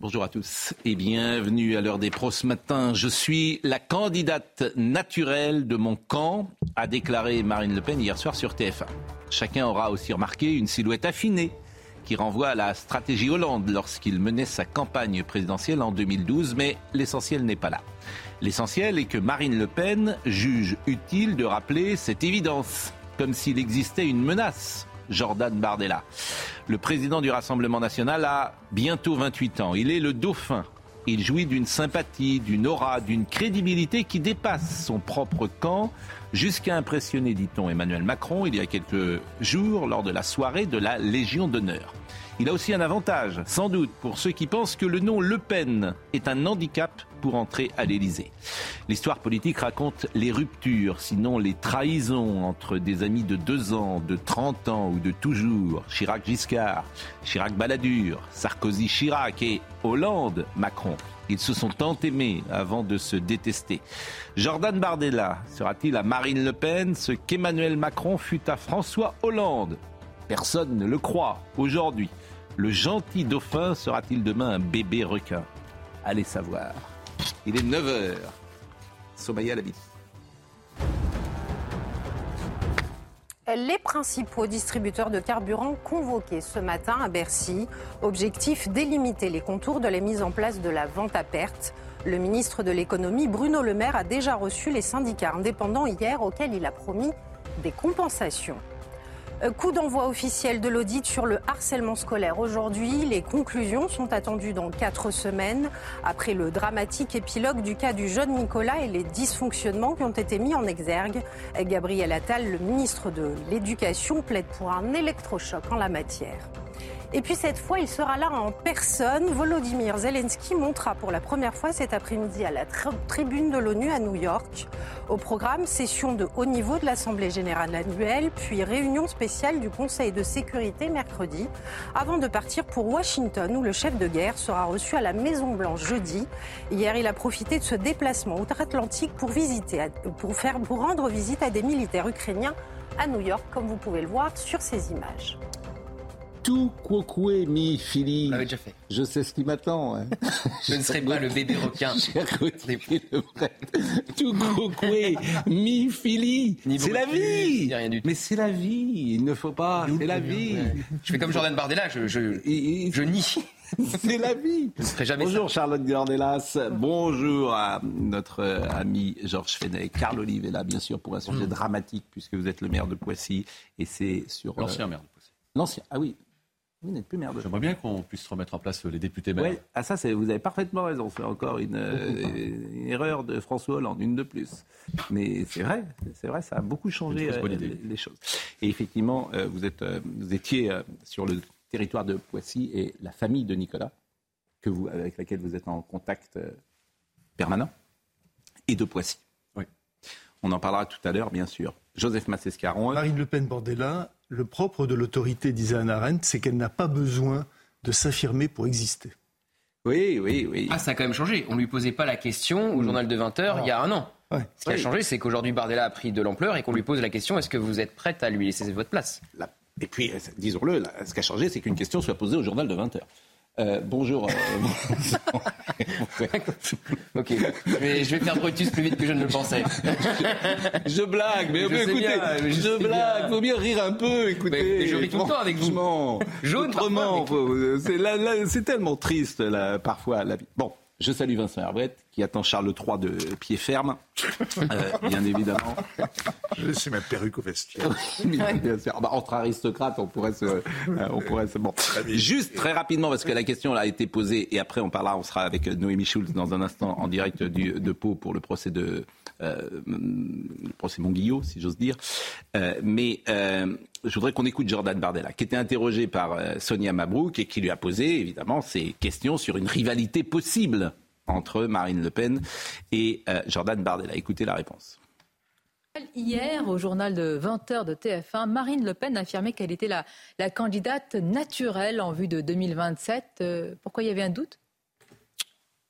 Bonjour à tous et bienvenue à l'heure des pros ce matin. Je suis la candidate naturelle de mon camp, a déclaré Marine Le Pen hier soir sur TF1. Chacun aura aussi remarqué une silhouette affinée qui renvoie à la stratégie Hollande lorsqu'il menait sa campagne présidentielle en 2012, mais l'essentiel n'est pas là. L'essentiel est que Marine Le Pen juge utile de rappeler cette évidence, comme s'il existait une menace. Jordan Bardella. Le président du Rassemblement national a bientôt 28 ans. Il est le dauphin. Il jouit d'une sympathie, d'une aura, d'une crédibilité qui dépasse son propre camp, jusqu'à impressionner, dit-on, Emmanuel Macron il y a quelques jours lors de la soirée de la Légion d'honneur. Il a aussi un avantage, sans doute, pour ceux qui pensent que le nom Le Pen est un handicap pour entrer à l'Élysée. L'histoire politique raconte les ruptures, sinon les trahisons entre des amis de deux ans, de 30 ans ou de toujours. Chirac-Giscard, Chirac-Balladur, Sarkozy-Chirac et Hollande-Macron. Ils se sont tant aimés avant de se détester. Jordan Bardella sera-t-il à Marine Le Pen ce qu'Emmanuel Macron fut à François Hollande? Personne ne le croit aujourd'hui. Le gentil dauphin sera-t-il demain un bébé requin? Allez savoir. Il est 9h. Somaya Labidi. Les principaux distributeurs de carburant convoqués ce matin à Bercy. Objectif délimiter les contours de la mise en place de la vente à perte. Le ministre de l'économie, Bruno Le Maire, a déjà reçu les syndicats indépendants hier auxquels il a promis des compensations. Euh, coup d'envoi officiel de l'audit sur le harcèlement scolaire. Aujourd'hui, les conclusions sont attendues dans quatre semaines après le dramatique épilogue du cas du jeune Nicolas et les dysfonctionnements qui ont été mis en exergue. Gabriel Attal, le ministre de l'Éducation, plaide pour un électrochoc en la matière. Et puis cette fois, il sera là en personne. Volodymyr Zelensky montera pour la première fois cet après-midi à la tribune de l'ONU à New York. Au programme, session de haut niveau de l'Assemblée générale annuelle, puis réunion spéciale du Conseil de sécurité mercredi, avant de partir pour Washington où le chef de guerre sera reçu à la Maison-Blanche jeudi. Hier, il a profité de ce déplacement outre-Atlantique pour, visiter, pour, pour rendre visite à des militaires ukrainiens à New York, comme vous pouvez le voir sur ces images. Tout mi fili. On déjà fait. Je sais ce qui m'attend. Hein. Je ne serai pas le bébé requin. Tout mi fili. C'est la vie. Mais c'est la vie. Il ne faut pas. C'est la vie. Je fais comme Jordan Bardella. Je, je, je nie. C'est la vie. jamais Bonjour Charlotte Gordelas. Bonjour à notre ami Georges Fenech. Carl Olive est là, bien sûr, pour un sujet Mm. dramatique, puisque vous êtes le maire de Poissy. Et c'est sur. L'ancien maire de Poissy. L'ancien. Ah oui. Vous n'êtes plus maire de J'aimerais bien qu'on puisse remettre en place les députés maires. Ouais, ah ça, c'est- vous avez parfaitement raison. C'est encore une, euh, une erreur de François Hollande, une de plus. Mais c'est vrai, c'est vrai, ça a beaucoup changé euh, les, les choses. Et effectivement, euh, vous, êtes, euh, vous étiez euh, sur le territoire de Poissy et la famille de Nicolas, que vous, avec laquelle vous êtes en contact euh, permanent, et de Poissy. Oui. On en parlera tout à l'heure, bien sûr. Joseph Massescaron. Marine Le Pen Bordella, le propre de l'autorité, disait Anna Arendt, c'est qu'elle n'a pas besoin de s'affirmer pour exister. Oui, oui, oui. Ah, ça a quand même changé. On lui posait pas la question au journal de 20h il y a un an. Ouais. Ce qui a changé, c'est qu'aujourd'hui Bardella a pris de l'ampleur et qu'on lui pose la question est-ce que vous êtes prête à lui laisser votre place? La- Et puis, euh, disons-le, ce qui a changé, c'est qu'une question soit posée au journal de 20h. Euh, bonjour. euh, Ok. Mais je vais faire Brutus plus vite que je ne le pensais. je blague, mais, Je mais écoutez, bien, mais je blague, bien. faut bien rire un peu, écoutez. Mais- mais je ris tout le temps avec vous. Jaune autrement, c'est tellement triste là, parfois la vie. Bon, je salue Vincent Herbret qui attend Charles III de pied ferme, euh, bien évidemment. C'est ma perruque au vestiaire. Bah, entre aristocrates, on pourrait se, euh, on pourrait se bon. Juste très rapidement parce que la question a été posée et après on parlera, on sera avec Noémie Schulz dans un instant en direct du, de Pau pour le procès de euh, le procès Monguillot, si j'ose dire. Euh, mais euh, je voudrais qu'on écoute Jordan Bardella, qui était interrogé par Sonia Mabrouk et qui lui a posé évidemment ces questions sur une rivalité possible entre Marine Le Pen et Jordan Bardella. Écoutez la réponse. Hier, au journal de 20h de TF1, Marine Le Pen a affirmé qu'elle était la, la, candidate naturelle en vue de 2027. pourquoi il y avait un doute?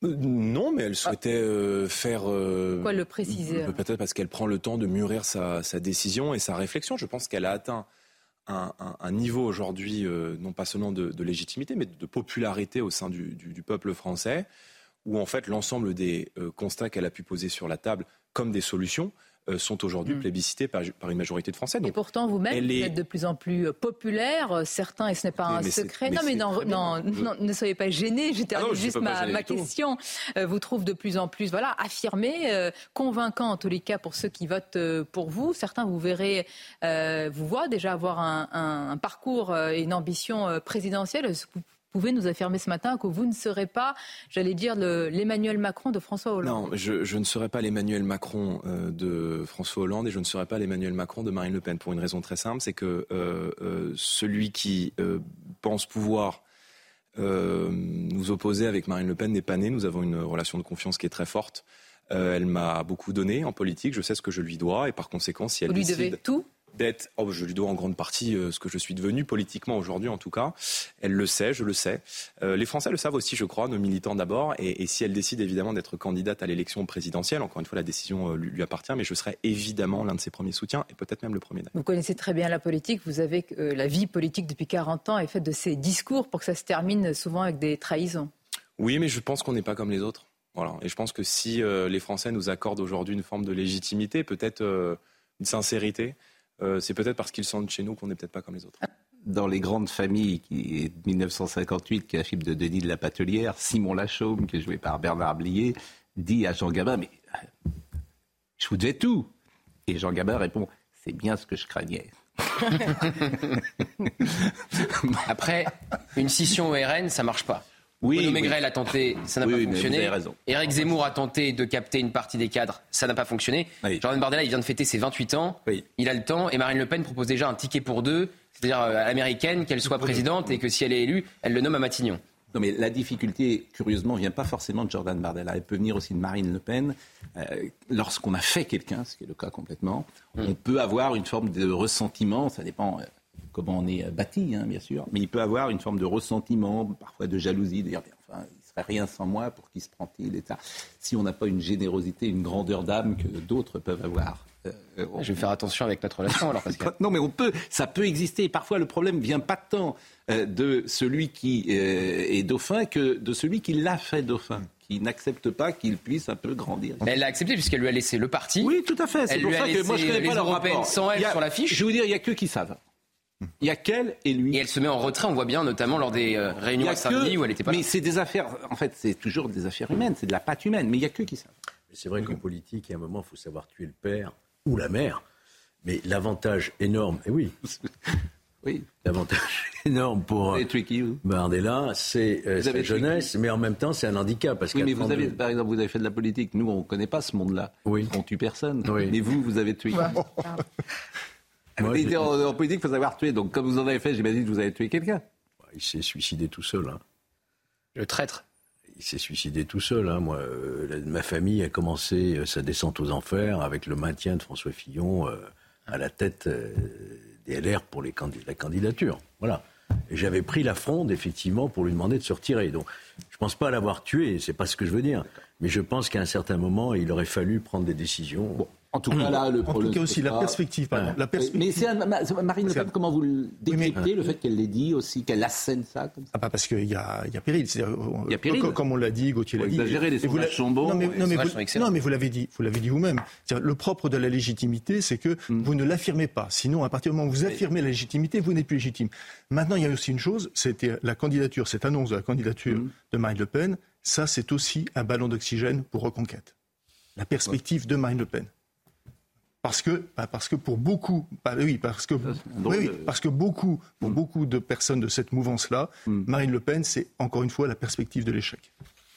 Euh, non, mais elle souhaitait euh, faire. Euh, Quoi le préciser? Peut-être parce qu'elle prend le temps de mûrir sa, décision et sa réflexion. Je pense qu'elle a atteint un, niveau aujourd'hui, non pas seulement de, légitimité, mais de popularité au sein du, du peuple français, où en fait l'ensemble des constats qu'elle a pu poser sur la table comme des solutions euh, sont aujourd'hui mm. plébiscités par, une majorité de Français. et pourtant, vous-même, vous êtes de plus en plus euh, populaire. Certains, et ce n'est pas un secret. non, mais non, non, ne soyez pas gênés. J'étais ah juste ma, ma question. Euh, vous trouve de plus en plus, voilà, affirmé, convaincant en tous les cas pour ceux qui votent pour vous. Certains, vous verrez, vous voient déjà avoir un, un parcours et une ambition présidentielle pouvez nous affirmer ce matin que vous ne serez pas, j'allais dire, l'Emmanuel Macron de François Hollande Non, je, ne serai pas l'Emmanuel Macron euh, de François Hollande et je ne serai pas l'Emmanuel Macron de Marine Le Pen pour une raison très simple, c'est que euh, euh, celui qui pense pouvoir nous opposer avec Marine Le Pen n'est pas né. Nous avons une relation de confiance qui est très forte. elle m'a beaucoup donné en politique. Je sais ce que je lui dois et par conséquent, si elle vous lui devez tout d'être, oh, je lui dois en grande partie euh, ce que je suis devenu politiquement aujourd'hui en tout cas. Elle le sait, je le sais. Euh, les Français le savent aussi, je crois, nos militants d'abord. Et, si elle décide évidemment d'être candidate à l'élection présidentielle, encore une fois, la décision euh, lui, appartient, mais je serai évidemment l'un de ses premiers soutiens et peut-être même le premier. Vous connaissez très bien la politique, vous avez la vie politique depuis 40 ans et fait de ces discours pour que ça se termine souvent avec des trahisons. Oui, mais je pense qu'on n'est pas comme les autres. Voilà. Et je pense que si les Français nous accordent aujourd'hui une forme de légitimité, peut-être une sincérité, euh, c'est peut-être parce qu'ils sont de chez nous qu'on n'est peut-être pas comme les autres. Dans les grandes familles, qui est 1958, qui est un film de Denis de la Patelière, Simon Lachaume, qui est joué par Bernard Blier, dit à Jean Gabin, mais je vous devais tout. Et Jean Gabin répond, c'est bien ce que je craignais. Après, une scission au RN, ça marche pas. Oui, Maigret a tenté, ça n'a pas fonctionné. Éric Zemmour a tenté de capter une partie des cadres, ça n'a pas fonctionné. Jordan Bardella, il vient de fêter ses 28 ans, il a le temps, et Marine Le Pen propose déjà un ticket pour deux, c'est-à-dire euh, américaine, qu'elle soit présidente et que si elle est élue, elle le nomme à Matignon. Non, mais la difficulté, curieusement, vient pas forcément de Jordan Bardella. Elle peut venir aussi de Marine Le Pen. Euh, lorsqu'on a fait quelqu'un, ce qui est le cas complètement, mm. on peut avoir une forme de ressentiment. Ça dépend. Euh, comment on est euh, bâti, hein, bien sûr, mais il peut avoir une forme de ressentiment, parfois de jalousie, de dire, enfin, il serait rien sans moi, pour qui se prend-il, Si on n'a pas une générosité, une grandeur d'âme que d'autres peuvent avoir. Euh, Je vais faire attention avec notre relation alors. non, mais on peut, ça peut exister. Parfois, le problème vient pas tant euh, de celui qui est dauphin que de celui qui l'a fait dauphin qui n'accepte pas qu'il puisse un peu grandir. elle l'a accepté puisqu'elle lui a laissé le parti. Oui, tout à fait. C'est pour ça que moi je connais pas leur rapport. Sans elle sur l'affiche. Je veux dire, il y a que qui savent. Il n'y a qu'elle et lui. Et elle se met en retrait, on voit bien, notamment lors des euh, réunions à Saint-Denis où elle n'était pas Mais c'est des affaires, en fait, c'est toujours des affaires humaines, c'est de la pâte humaine, mais il n'y a que qui savent. C'est vrai qu'en politique, il y a un moment, il faut savoir tuer le père ou la mère. Mais l'avantage énorme, et oui, oui. l'avantage énorme pour Bardella, c'est euh, sa jeunesse, mais en même temps, c'est un handicap. Parce oui, mais vous avez, par exemple, vous avez fait de la politique. Nous, on ne connaît pas ce monde-là. Oui. On tue personne. Oui. Mais vous, vous avez tué. en, politique, il faut savoir tuer. Donc, comme vous en avez fait, j'imagine que vous avez tué quelqu'un. Il s'est suicidé tout seul. Hein. Le traître Il s'est suicidé tout seul. Hein. Moi, euh, ma famille a commencé euh, sa descente aux enfers avec le maintien de François Fillon euh, à la tête des LR pour les la candidature. Voilà. J'avais pris la fronde, effectivement, pour lui demander de se retirer. Donc, je ne pense pas l'avoir tué, c'est pas ce que je veux dire. Mais je pense qu'à un certain moment, il aurait fallu prendre des décisions. En tout cas, là, le En tout cas aussi, la perspective. La perspective. Mais c'est Marine Le Pen, comment vous le décryptez, le fait qu'elle l'ait dit aussi, qu'elle assène ça, comme ça ah, bah Parce qu'il y a, y a péril. Il y a péril. Comme on l'a dit, Gauthier l'a dit. Exagéré, les sondages sont bons. Non, mais, non, mais, vous, non, mais vous l'avez dit, vous l'avez dit vous-même. Le propre de la légitimité, c'est que hmm. vous ne l'affirmez pas. Sinon, à partir du moment où vous affirmez la légitimité, vous n'êtes plus légitime. Maintenant, il y a aussi une chose, c'était la candidature, cette annonce de la candidature hmm. de Marine Le Pen, ça c'est aussi un ballon d'oxygène pour Reconquête. La perspective de Marine Le Pen. Parce que, bah, parce que pour beaucoup, bah oui, parce que, oui, parce que beaucoup, pour beaucoup de personnes de cette mouvance-là, hmm. Marine Le Pen, c'est encore une fois la perspective de l'échec.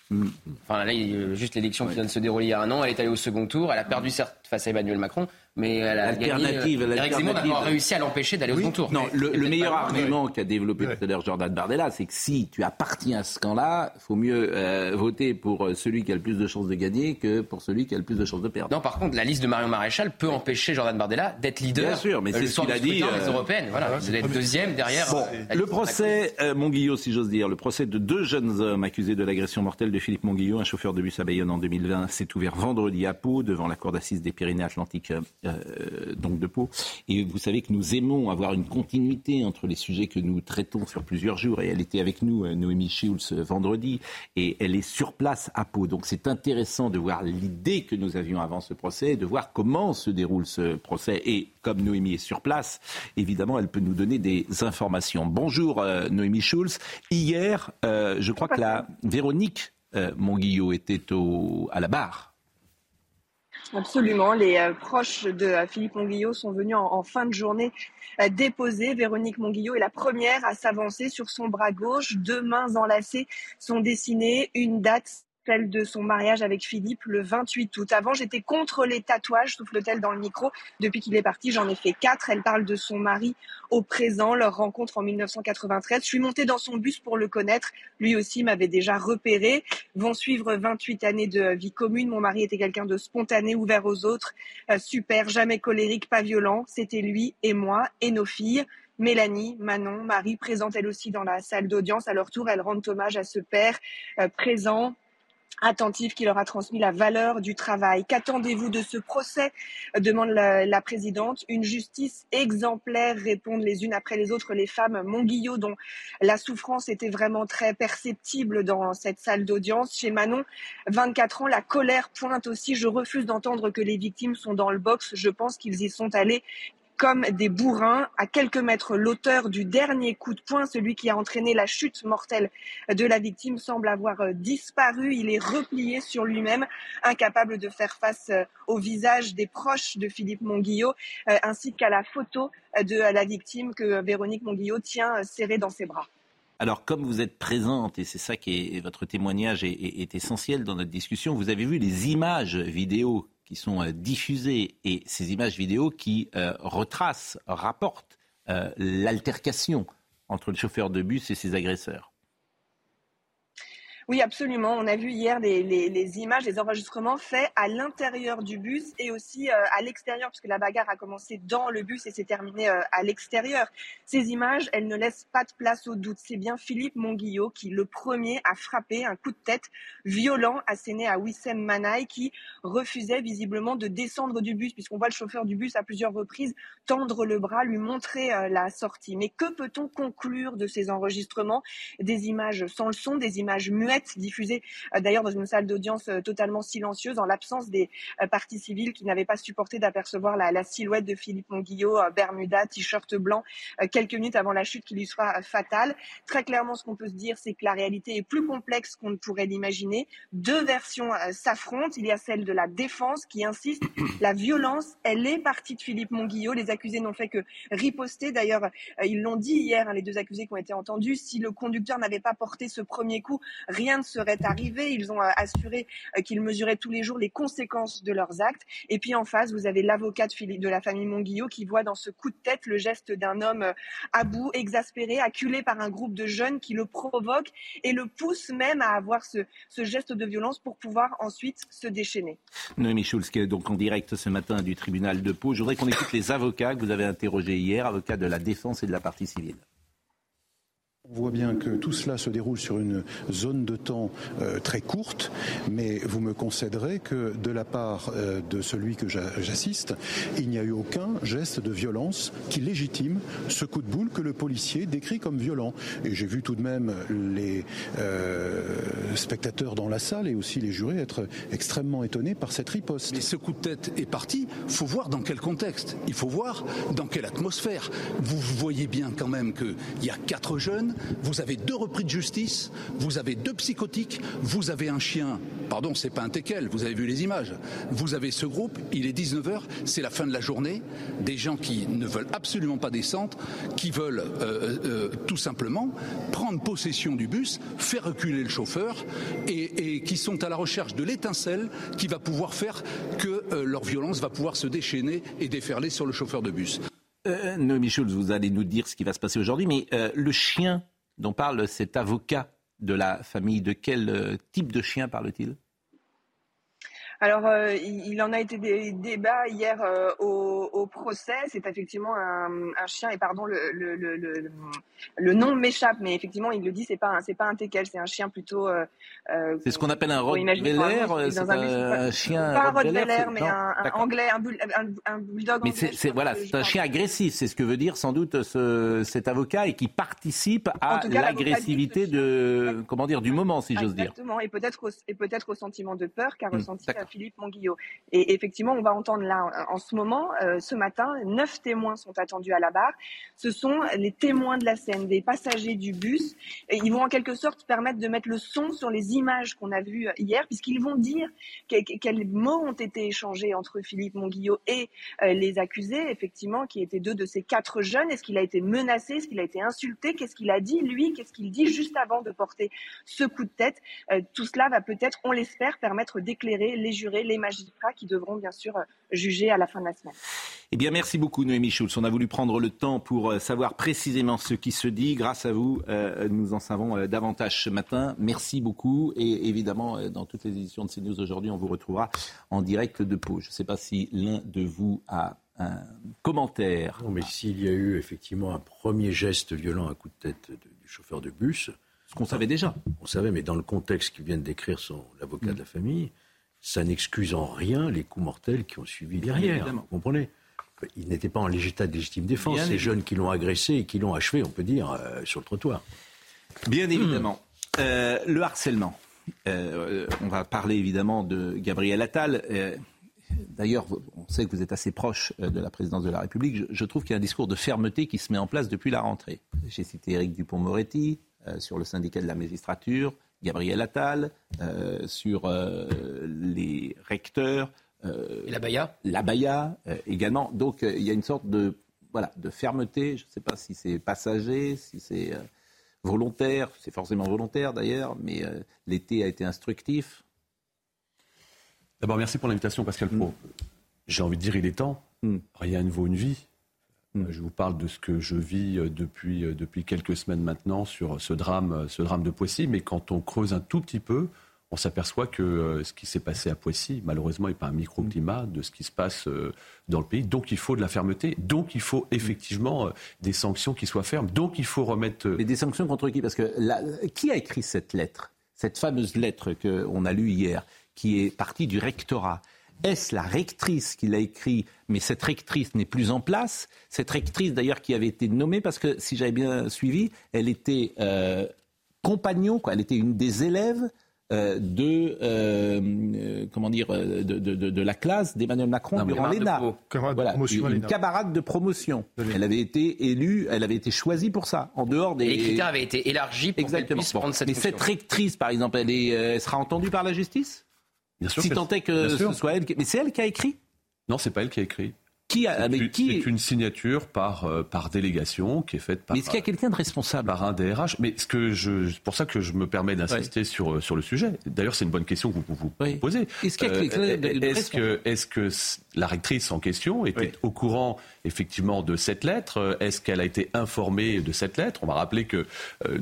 Hmm. Enfin, là, il y a juste l'élection qui vient de se dérouler il y a un an. Elle est allée au second tour. Elle a perdu certes face à Emmanuel Macron, mais elle a alternative, gagné, Eric Zemmour n'a réussi à l'empêcher d'aller au second tour. Non, le, meilleur argument qu'a développé tout à l'heure Jordan Bardella, c'est que si tu appartiens à ce camp-là, il faut mieux euh, voter pour euh, celui qui a le plus de chances de gagner que pour celui qui a le plus de chances de perdre. Non, par contre, la liste de Marion Maréchal peut empêcher Jordan Bardella d'être leader. Bien sûr, mais euh, c'est ce qu'il a dit. Les européennes, voilà, d'être deuxième derrière. Bon, le procès Monguillot, si j'ose dire, le procès de deux jeunes hommes accusés de l'agression mortelle de Philippe Monguillot, un chauffeur de bus à Bayonne en 2020, s'est ouvert vendredi à Pau devant la cour d'assises des Pyrénées-Atlantiques donc de peau. Et vous savez que nous aimons avoir une continuité entre les sujets que nous traitons sur plusieurs jours. Et elle était avec nous, euh, Noémie Schulz, vendredi, et elle est sur place à Pau. Donc c'est intéressant de voir l'idée que nous avions avant ce procès, de voir comment se déroule ce procès. Et comme Noémie est sur place, évidemment, elle peut nous donner des informations. Bonjour euh, Noémie Schulz. Hier, euh, je crois que la Véronique Monguillot était au, à la barre Absolument. Les euh, proches de euh, Philippe Monguillot sont venus en, fin de journée euh, déposer. Véronique Monguillot est la première à s'avancer sur son bras gauche. Deux mains enlacées sont dessinées. Une date celle de son mariage avec Philippe le 28 août. Avant, j'étais contre les tatouages, souffle-t-elle dans le micro. Depuis qu'il est parti, j'en ai fait quatre. Elle parle de son mari au présent, leur rencontre en 1993. Je suis montée dans son bus pour le connaître. Lui aussi m'avait déjà repéré. Vont suivre 28 années de vie commune. Mon mari était quelqu'un de spontané, ouvert aux autres, euh, super, jamais colérique, pas violent. C'était lui et moi et nos filles. Mélanie, Manon, Marie, présente elle aussi dans la salle d'audience. À leur tour, elles rendent hommage à ce père euh, présent, attentif qui leur a transmis la valeur du travail. Qu'attendez-vous de ce procès? demande la, présidente. Une justice exemplaire, répondent les unes après les autres les femmes. Montguillot, dont la souffrance était vraiment très perceptible dans cette salle d'audience. Chez Manon, 24 ans, la colère pointe aussi. Je refuse d'entendre que les victimes sont dans le box. Je pense qu'ils y sont allés comme des bourrins. À quelques mètres, l'auteur du dernier coup de poing, celui qui a entraîné la chute mortelle de la victime, semble avoir euh, disparu. Il est replié sur lui-même, incapable de faire face euh, au visage des proches de Philippe Monguillot, euh, ainsi qu'à la photo de la victime que Véronique Monguillot tient serrée dans ses bras. Alors, comme vous êtes présente, et c'est ça qui est votre témoignage est, essentiel dans notre discussion, vous avez vu les images vidéo qui sont euh, diffusées et ces images vidéo qui euh, retracent, rapportent euh, l'altercation entre le chauffeur de bus et ses agresseurs. Oui, absolument. On a vu hier les, images, les enregistrements faits à l'intérieur du bus et aussi euh, à l'extérieur, puisque la bagarre a commencé dans le bus et s'est terminée euh, à l'extérieur. Ces images, elles ne laissent pas de place au doute. C'est bien Philippe Monguillot qui, le premier, a frappé un coup de tête violent asséné à Wissem Manaï, qui refusait visiblement de descendre du bus, puisqu'on voit le chauffeur du bus à plusieurs reprises tendre le bras, lui montrer euh, la sortie. Mais que peut-on conclure de ces enregistrements? Des images sans le son, des images muettes diffusée euh, d'ailleurs dans une salle d'audience euh, totalement silencieuse en l'absence des euh, parties civiles qui n'avaient pas supporté d'apercevoir la, silhouette de Philippe Monguillot, Bermuda, t-shirt blanc, quelques minutes avant la chute qui lui sera fatale. Très clairement, ce qu'on peut se dire, c'est que la réalité est plus complexe qu'on ne pourrait l'imaginer. Deux versions s'affrontent. Il y a celle de la défense qui insiste, la violence, elle est partie de Philippe Monguillot. Les accusés n'ont fait que riposter. D'ailleurs, ils l'ont dit hier, hein, les deux accusés qui ont été entendus, si le conducteur n'avait pas porté ce premier coup, rien ne serait arrivé. Ils ont euh, assuré euh, qu'ils mesuraient tous les jours les conséquences de leurs actes. Et puis en face, vous avez l'avocat de, la famille Monguillot qui voit dans ce coup de tête le geste d'un homme euh, à bout, exaspéré, acculé par un groupe de jeunes qui le provoquent et le poussent même à avoir ce, geste de violence pour pouvoir ensuite se déchaîner. Noémie Schulz, qui est donc en direct ce matin du tribunal de Pau. Je voudrais qu'on écoute les avocats que vous avez interrogés hier, avocats de la défense et de la partie civile. On voit bien que tout cela se déroule sur une zone de temps euh, très courte, mais vous me concéderez que de la part euh, de celui que j'assiste, il n'y a eu aucun geste de violence qui légitime ce coup de boule que le policier décrit comme violent. Et j'ai vu tout de même les euh, spectateurs dans la salle et aussi les jurés être extrêmement étonnés par cette riposte. Mais ce coup de tête est parti, faut voir dans quel contexte, il faut voir dans quelle atmosphère. Vous voyez bien quand même qu'il y a quatre jeunes, vous avez deux repris de justice, vous avez deux psychotiques, vous avez un chien. Pardon, c'est pas un teckel, vous avez vu les images. Vous avez ce groupe, il est 19h, c'est la fin de la journée, des gens qui ne veulent absolument pas descendre, qui veulent euh, euh, tout simplement prendre possession du bus, faire reculer le chauffeur et, qui sont à la recherche de l'étincelle qui va pouvoir faire que euh, leur violence va pouvoir se déchaîner et déferler sur le chauffeur de bus. Euh, Noémie vous allez nous dire ce qui va se passer aujourd'hui, mais euh, le chien dont parle cet avocat de la famille, de quel euh, type de chien parle-t-il? Alors, euh, il, en a été des débats hier euh, au, procès. C'est effectivement un, un, chien, et pardon, le, nom m'échappe, mais effectivement, il le dit, c'est pas c'est pas un teckel, c'est un chien plutôt. C'est ce qu'on appelle un Rottweiler, c'est un, un, chien. Pas un Rottweiler, mais un, un, anglais, un, un, bulldog. Mais c'est voilà, c'est un chien agressif, c'est ce que veut dire sans doute ce, cet avocat et qui participe à l'agressivité de comment dire du moment, si j'ose dire. Exactement, et peut-être et peut-être au sentiment de peur qu'a mmh, ressenti Philippe Monguillot. Et effectivement, on va entendre là, en ce moment, euh, ce matin, neuf témoins sont attendus à la barre. Ce sont les témoins de la scène, des passagers du bus. Ils vont en quelque sorte permettre de mettre le son sur les images qu'on a vues hier, puisqu'ils vont dire quels mots ont été échangés entre Philippe Monguillot et euh, les accusés, effectivement, qui étaient deux de ces quatre jeunes. Est-ce qu'il a été menacé? Est-ce qu'il a été insulté? Qu'est-ce qu'il a dit, lui? Qu'est-ce qu'il dit juste avant de porter ce coup de tête? Euh, Tout cela va peut-être, on l'espère, permettre d'éclairer les jurer les magistrats qui devront bien sûr euh, juger à la fin de la semaine. Eh bien, merci beaucoup, Noémie Schulz. On a voulu prendre le temps pour euh, savoir précisément ce qui se dit. Grâce à vous, euh, nous en savons davantage ce matin. Merci beaucoup. Et évidemment, dans toutes les éditions de CNews aujourd'hui, on vous retrouvera en direct de Pau. Je ne sais pas si l'un de vous a un commentaire. Non, mais s'il y a eu effectivement un premier geste violent, un coup de tête du chauffeur de bus, ce qu'on savait déjà. On savait, mais dans le contexte qui vient de décrire l'avocat de la famille, ça n'excuse en rien les coups mortels qui ont suivi derrière. Vous comprenez? Il n'était pas en état de légitime défense. Ces jeunes qui l'ont agressé et qui l'ont achevé, on peut dire, euh, sur le trottoir. Bien évidemment. Euh, le harcèlement. Euh, on va parler évidemment de Gabriel Attal. D'ailleurs, on sait que vous êtes assez proche de la présidence de la République. Je, je trouve qu'il y a un discours de fermeté qui se met en place depuis la rentrée. J'ai cité Éric Dupont-Moretti sur le syndicat de la magistrature. Gabriel Attal, sur les recteurs. Euh, Et la Baïa? La Baïa également. Donc il y a une sorte de, voilà, de fermeté. Je ne sais pas si c'est passager, si c'est volontaire. C'est forcément volontaire d'ailleurs, mais l'été a été instructif. D'abord, merci pour l'invitation, Pascal Pro. Mm. J'ai envie de dire, il est temps. Mm. Rien ne vaut une vie. Mm. Je vous parle de ce que je vis euh, depuis, euh, depuis quelques semaines maintenant sur ce drame, euh, ce drame de Poissy. Mais quand on creuse un tout petit peu, on s'aperçoit que ce qui s'est passé à Poissy, malheureusement, n'est pas un microclimat de ce qui se passe dans le pays. Donc il faut de la fermeté. Donc il faut effectivement des sanctions qui soient fermes. Donc il faut remettre. Mais des sanctions contre qui? Parce que qui a écrit cette lettre Cette fameuse lettre qu'on a lue hier, qui est partie du rectorat? Est-ce la rectrice qui l'a écrit, mais cette rectrice n'est plus en place Cette rectrice, d'ailleurs, qui avait été nommée, parce que si j'avais bien suivi, elle était euh, compagnon, quoi. elle était une des élèves euh, de euh, comment dire de, la classe d'Emmanuel Macron durant l'ENA. Voilà, une camarade de promotion. Elle avait été élue, elle avait été choisie pour ça, en dehors des. les critères avaient été élargis pour qu'elle puisse prendre cette Mais cette rectrice, par exemple, elle, est, elle sera entendue par la justice si tant est que ce soit elle. Mais c'est elle qui a écrit? Non, c'est pas elle qui a écrit. Qui a, qui... C'est une signature par, euh, par délégation qui est faite par. Mais est-ce qu'il y a quelqu'un de responsable Par un DRH. Mais ce que je, c'est pour ça que je me permets d'insister sur, euh, sur le sujet. D'ailleurs, c'est une bonne question que vous vous posez. Est-ce qu'il y a quelqu'un de, est-ce que, est-ce que la rectrice en question était au courant effectivement de cette lettre Est-ce qu'elle a été informée de cette lettre? On va rappeler que euh,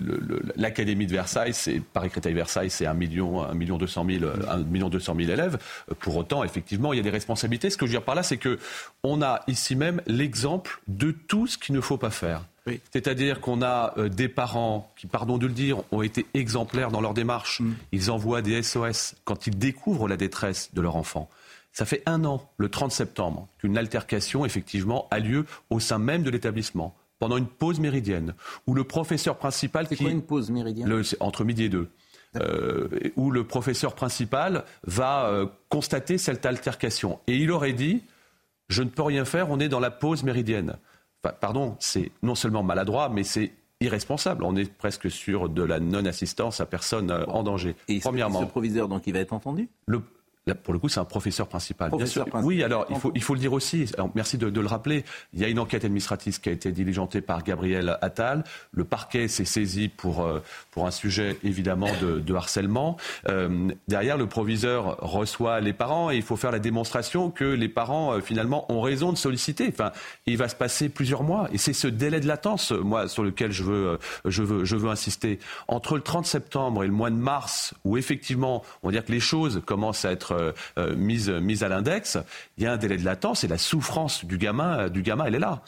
l'Académie de Versailles, c'est Paris Créteil Versailles, c'est un million, un million deux cent mille, un million deux cent mille élèves. Pour autant, effectivement, il y a des responsabilités. Ce que je veux dire par là, c'est que on a ici même l'exemple de tout ce qu'il ne faut pas faire. C'est-à-dire qu'on a euh, des parents qui, pardon de le dire, ont été exemplaires dans leur démarche. Mm. Ils envoient des SOS quand ils découvrent la détresse de leur enfant. Ça fait un an, le 30 septembre, qu'une altercation, effectivement, a lieu au sein même de l'établissement, pendant une pause méridienne, où le professeur principal... C'est quoi une pause méridienne? Entre midi et deux. Euh, où le professeur principal va euh, constater cette altercation. Et il aurait dit je ne peux rien faire, on est dans la pause méridienne. pardon, c'est non seulement maladroit, mais c'est irresponsable. On est presque sur de la non-assistance à personne en danger. Et Premièrement, ce proviseur, donc, il va être entendu? Pour le coup, c'est un professeur principal. Oui, alors il faut, il faut le dire aussi. merci de, le rappeler. Il y a une enquête administrative qui a été diligentée par Gabriel Attal. Le parquet s'est saisi pour, euh, pour un sujet évidemment de, harcèlement. Euh, derrière, le proviseur reçoit les parents et il faut faire la démonstration que les parents euh, finalement ont raison de solliciter. Enfin, il va se passer plusieurs mois et c'est ce délai de latence, moi, sur lequel je veux, je veux, je veux insister. Entre le 30 septembre et le mois de mars, où effectivement, on va dire que les choses commencent à être euh, euh, mise, mise à l'index, il y a un délai de latence et la souffrance du gamin, euh, du elle est là.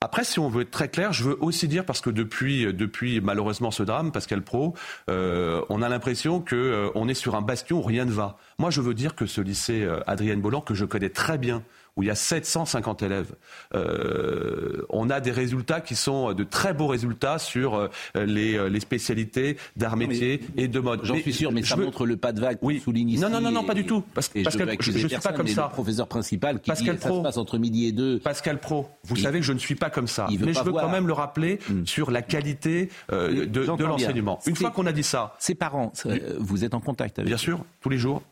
Après, si on veut être très clair, je veux aussi dire, parce que depuis, depuis malheureusement ce drame, Pascal Pro, on a l'impression qu'on est sur un bastion où rien ne va. Moi, je veux dire que ce lycée Adrienne Bolland, que je connais très bien, où il y a 750 élèves. Euh, on a des résultats qui sont de très beaux résultats sur euh, les, euh, les, spécialités d'art métier et de mode. J'en suis sûr, mais ça montre le pas de vague oui. souligne Non, non, non, non, pas du tout. Parce, que je ne suis pas comme ça. Le professeur principal qui Pascal dit, Pro, ça se passe entre midi et deux. Pascal Pro, vous savez que je ne suis pas comme ça. Mais je veux quand même le rappeler hmm. sur la qualité de, de l'enseignement. Une fois qu'on a dit ça. Ses parents, vous êtes en contact avec Bien sûr, tous les jours.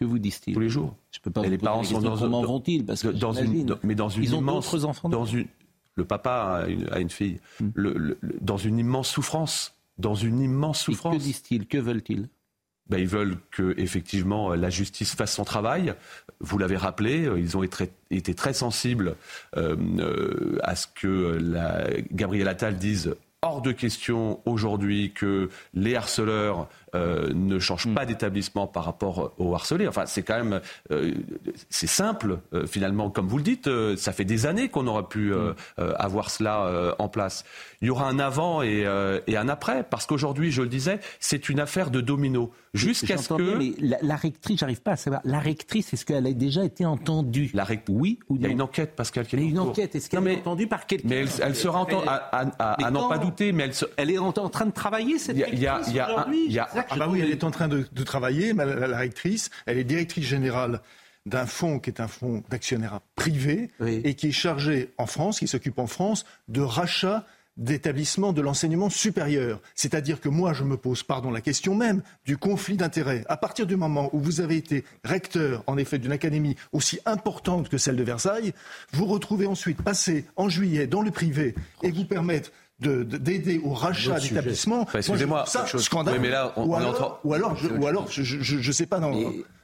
Que vous disent-ils Tous les jours. Je peux pas. les parents sont dans comment vont-ils Parce que dans une, mais dans une ils ont d'autres enfants. Dans une, le papa a une, fille. Hmm. Le, dans une immense souffrance. Dans une immense souffrance. que disent-ils Que veulent-ils ben, ils veulent que effectivement la justice fasse son travail. Vous l'avez rappelé, ils ont été, été très sensibles euh, euh, à ce que la, Gabriel Attal dise hors de question aujourd'hui que les harceleurs euh, ne change pas d'établissement par rapport au harcelé. Enfin, c'est quand même, euh, c'est simple euh, finalement, comme vous le dites. ça fait des années qu'on aurait pu hmm. avoir cela en place. Il y aura un avant et, un après, parce qu'aujourd'hui, je le disais, c'est une affaire de domino. Jusqu'à ce que mais la, rectrice, j'arrive pas à savoir. La rectrice, est-ce qu'elle a déjà été entendue? La Oui ou non Il y a une enquête, Pascal. Il y a une enquête. Est-ce qu'elle est entendue par quelqu'un? Mais elle, sera entendue, à, n'en pas douter, mais elle, elle est en, train de travailler cette rectrice Il y a, ah bah oui, elle est en train de, travailler, la, rectrice, elle est directrice générale d'un fonds qui est un fonds d'actionnaires privés et qui est chargé en France, qui s'occupe en France de rachat d'établissements de l'enseignement supérieur. C'est-à-dire que moi, je me pose, pardon, la question même du conflit d'intérêts. À partir du moment où vous avez été recteur, en effet, d'une académie aussi importante que celle de Versailles, vous retrouvez ensuite passer en juillet dans le privé et vous permettre d'aider au rachat d'établissements. Excusez-moi, ça, scandale. mais là, on, ou, alors, ou, alors, je, ou alors, je, ne sais pas.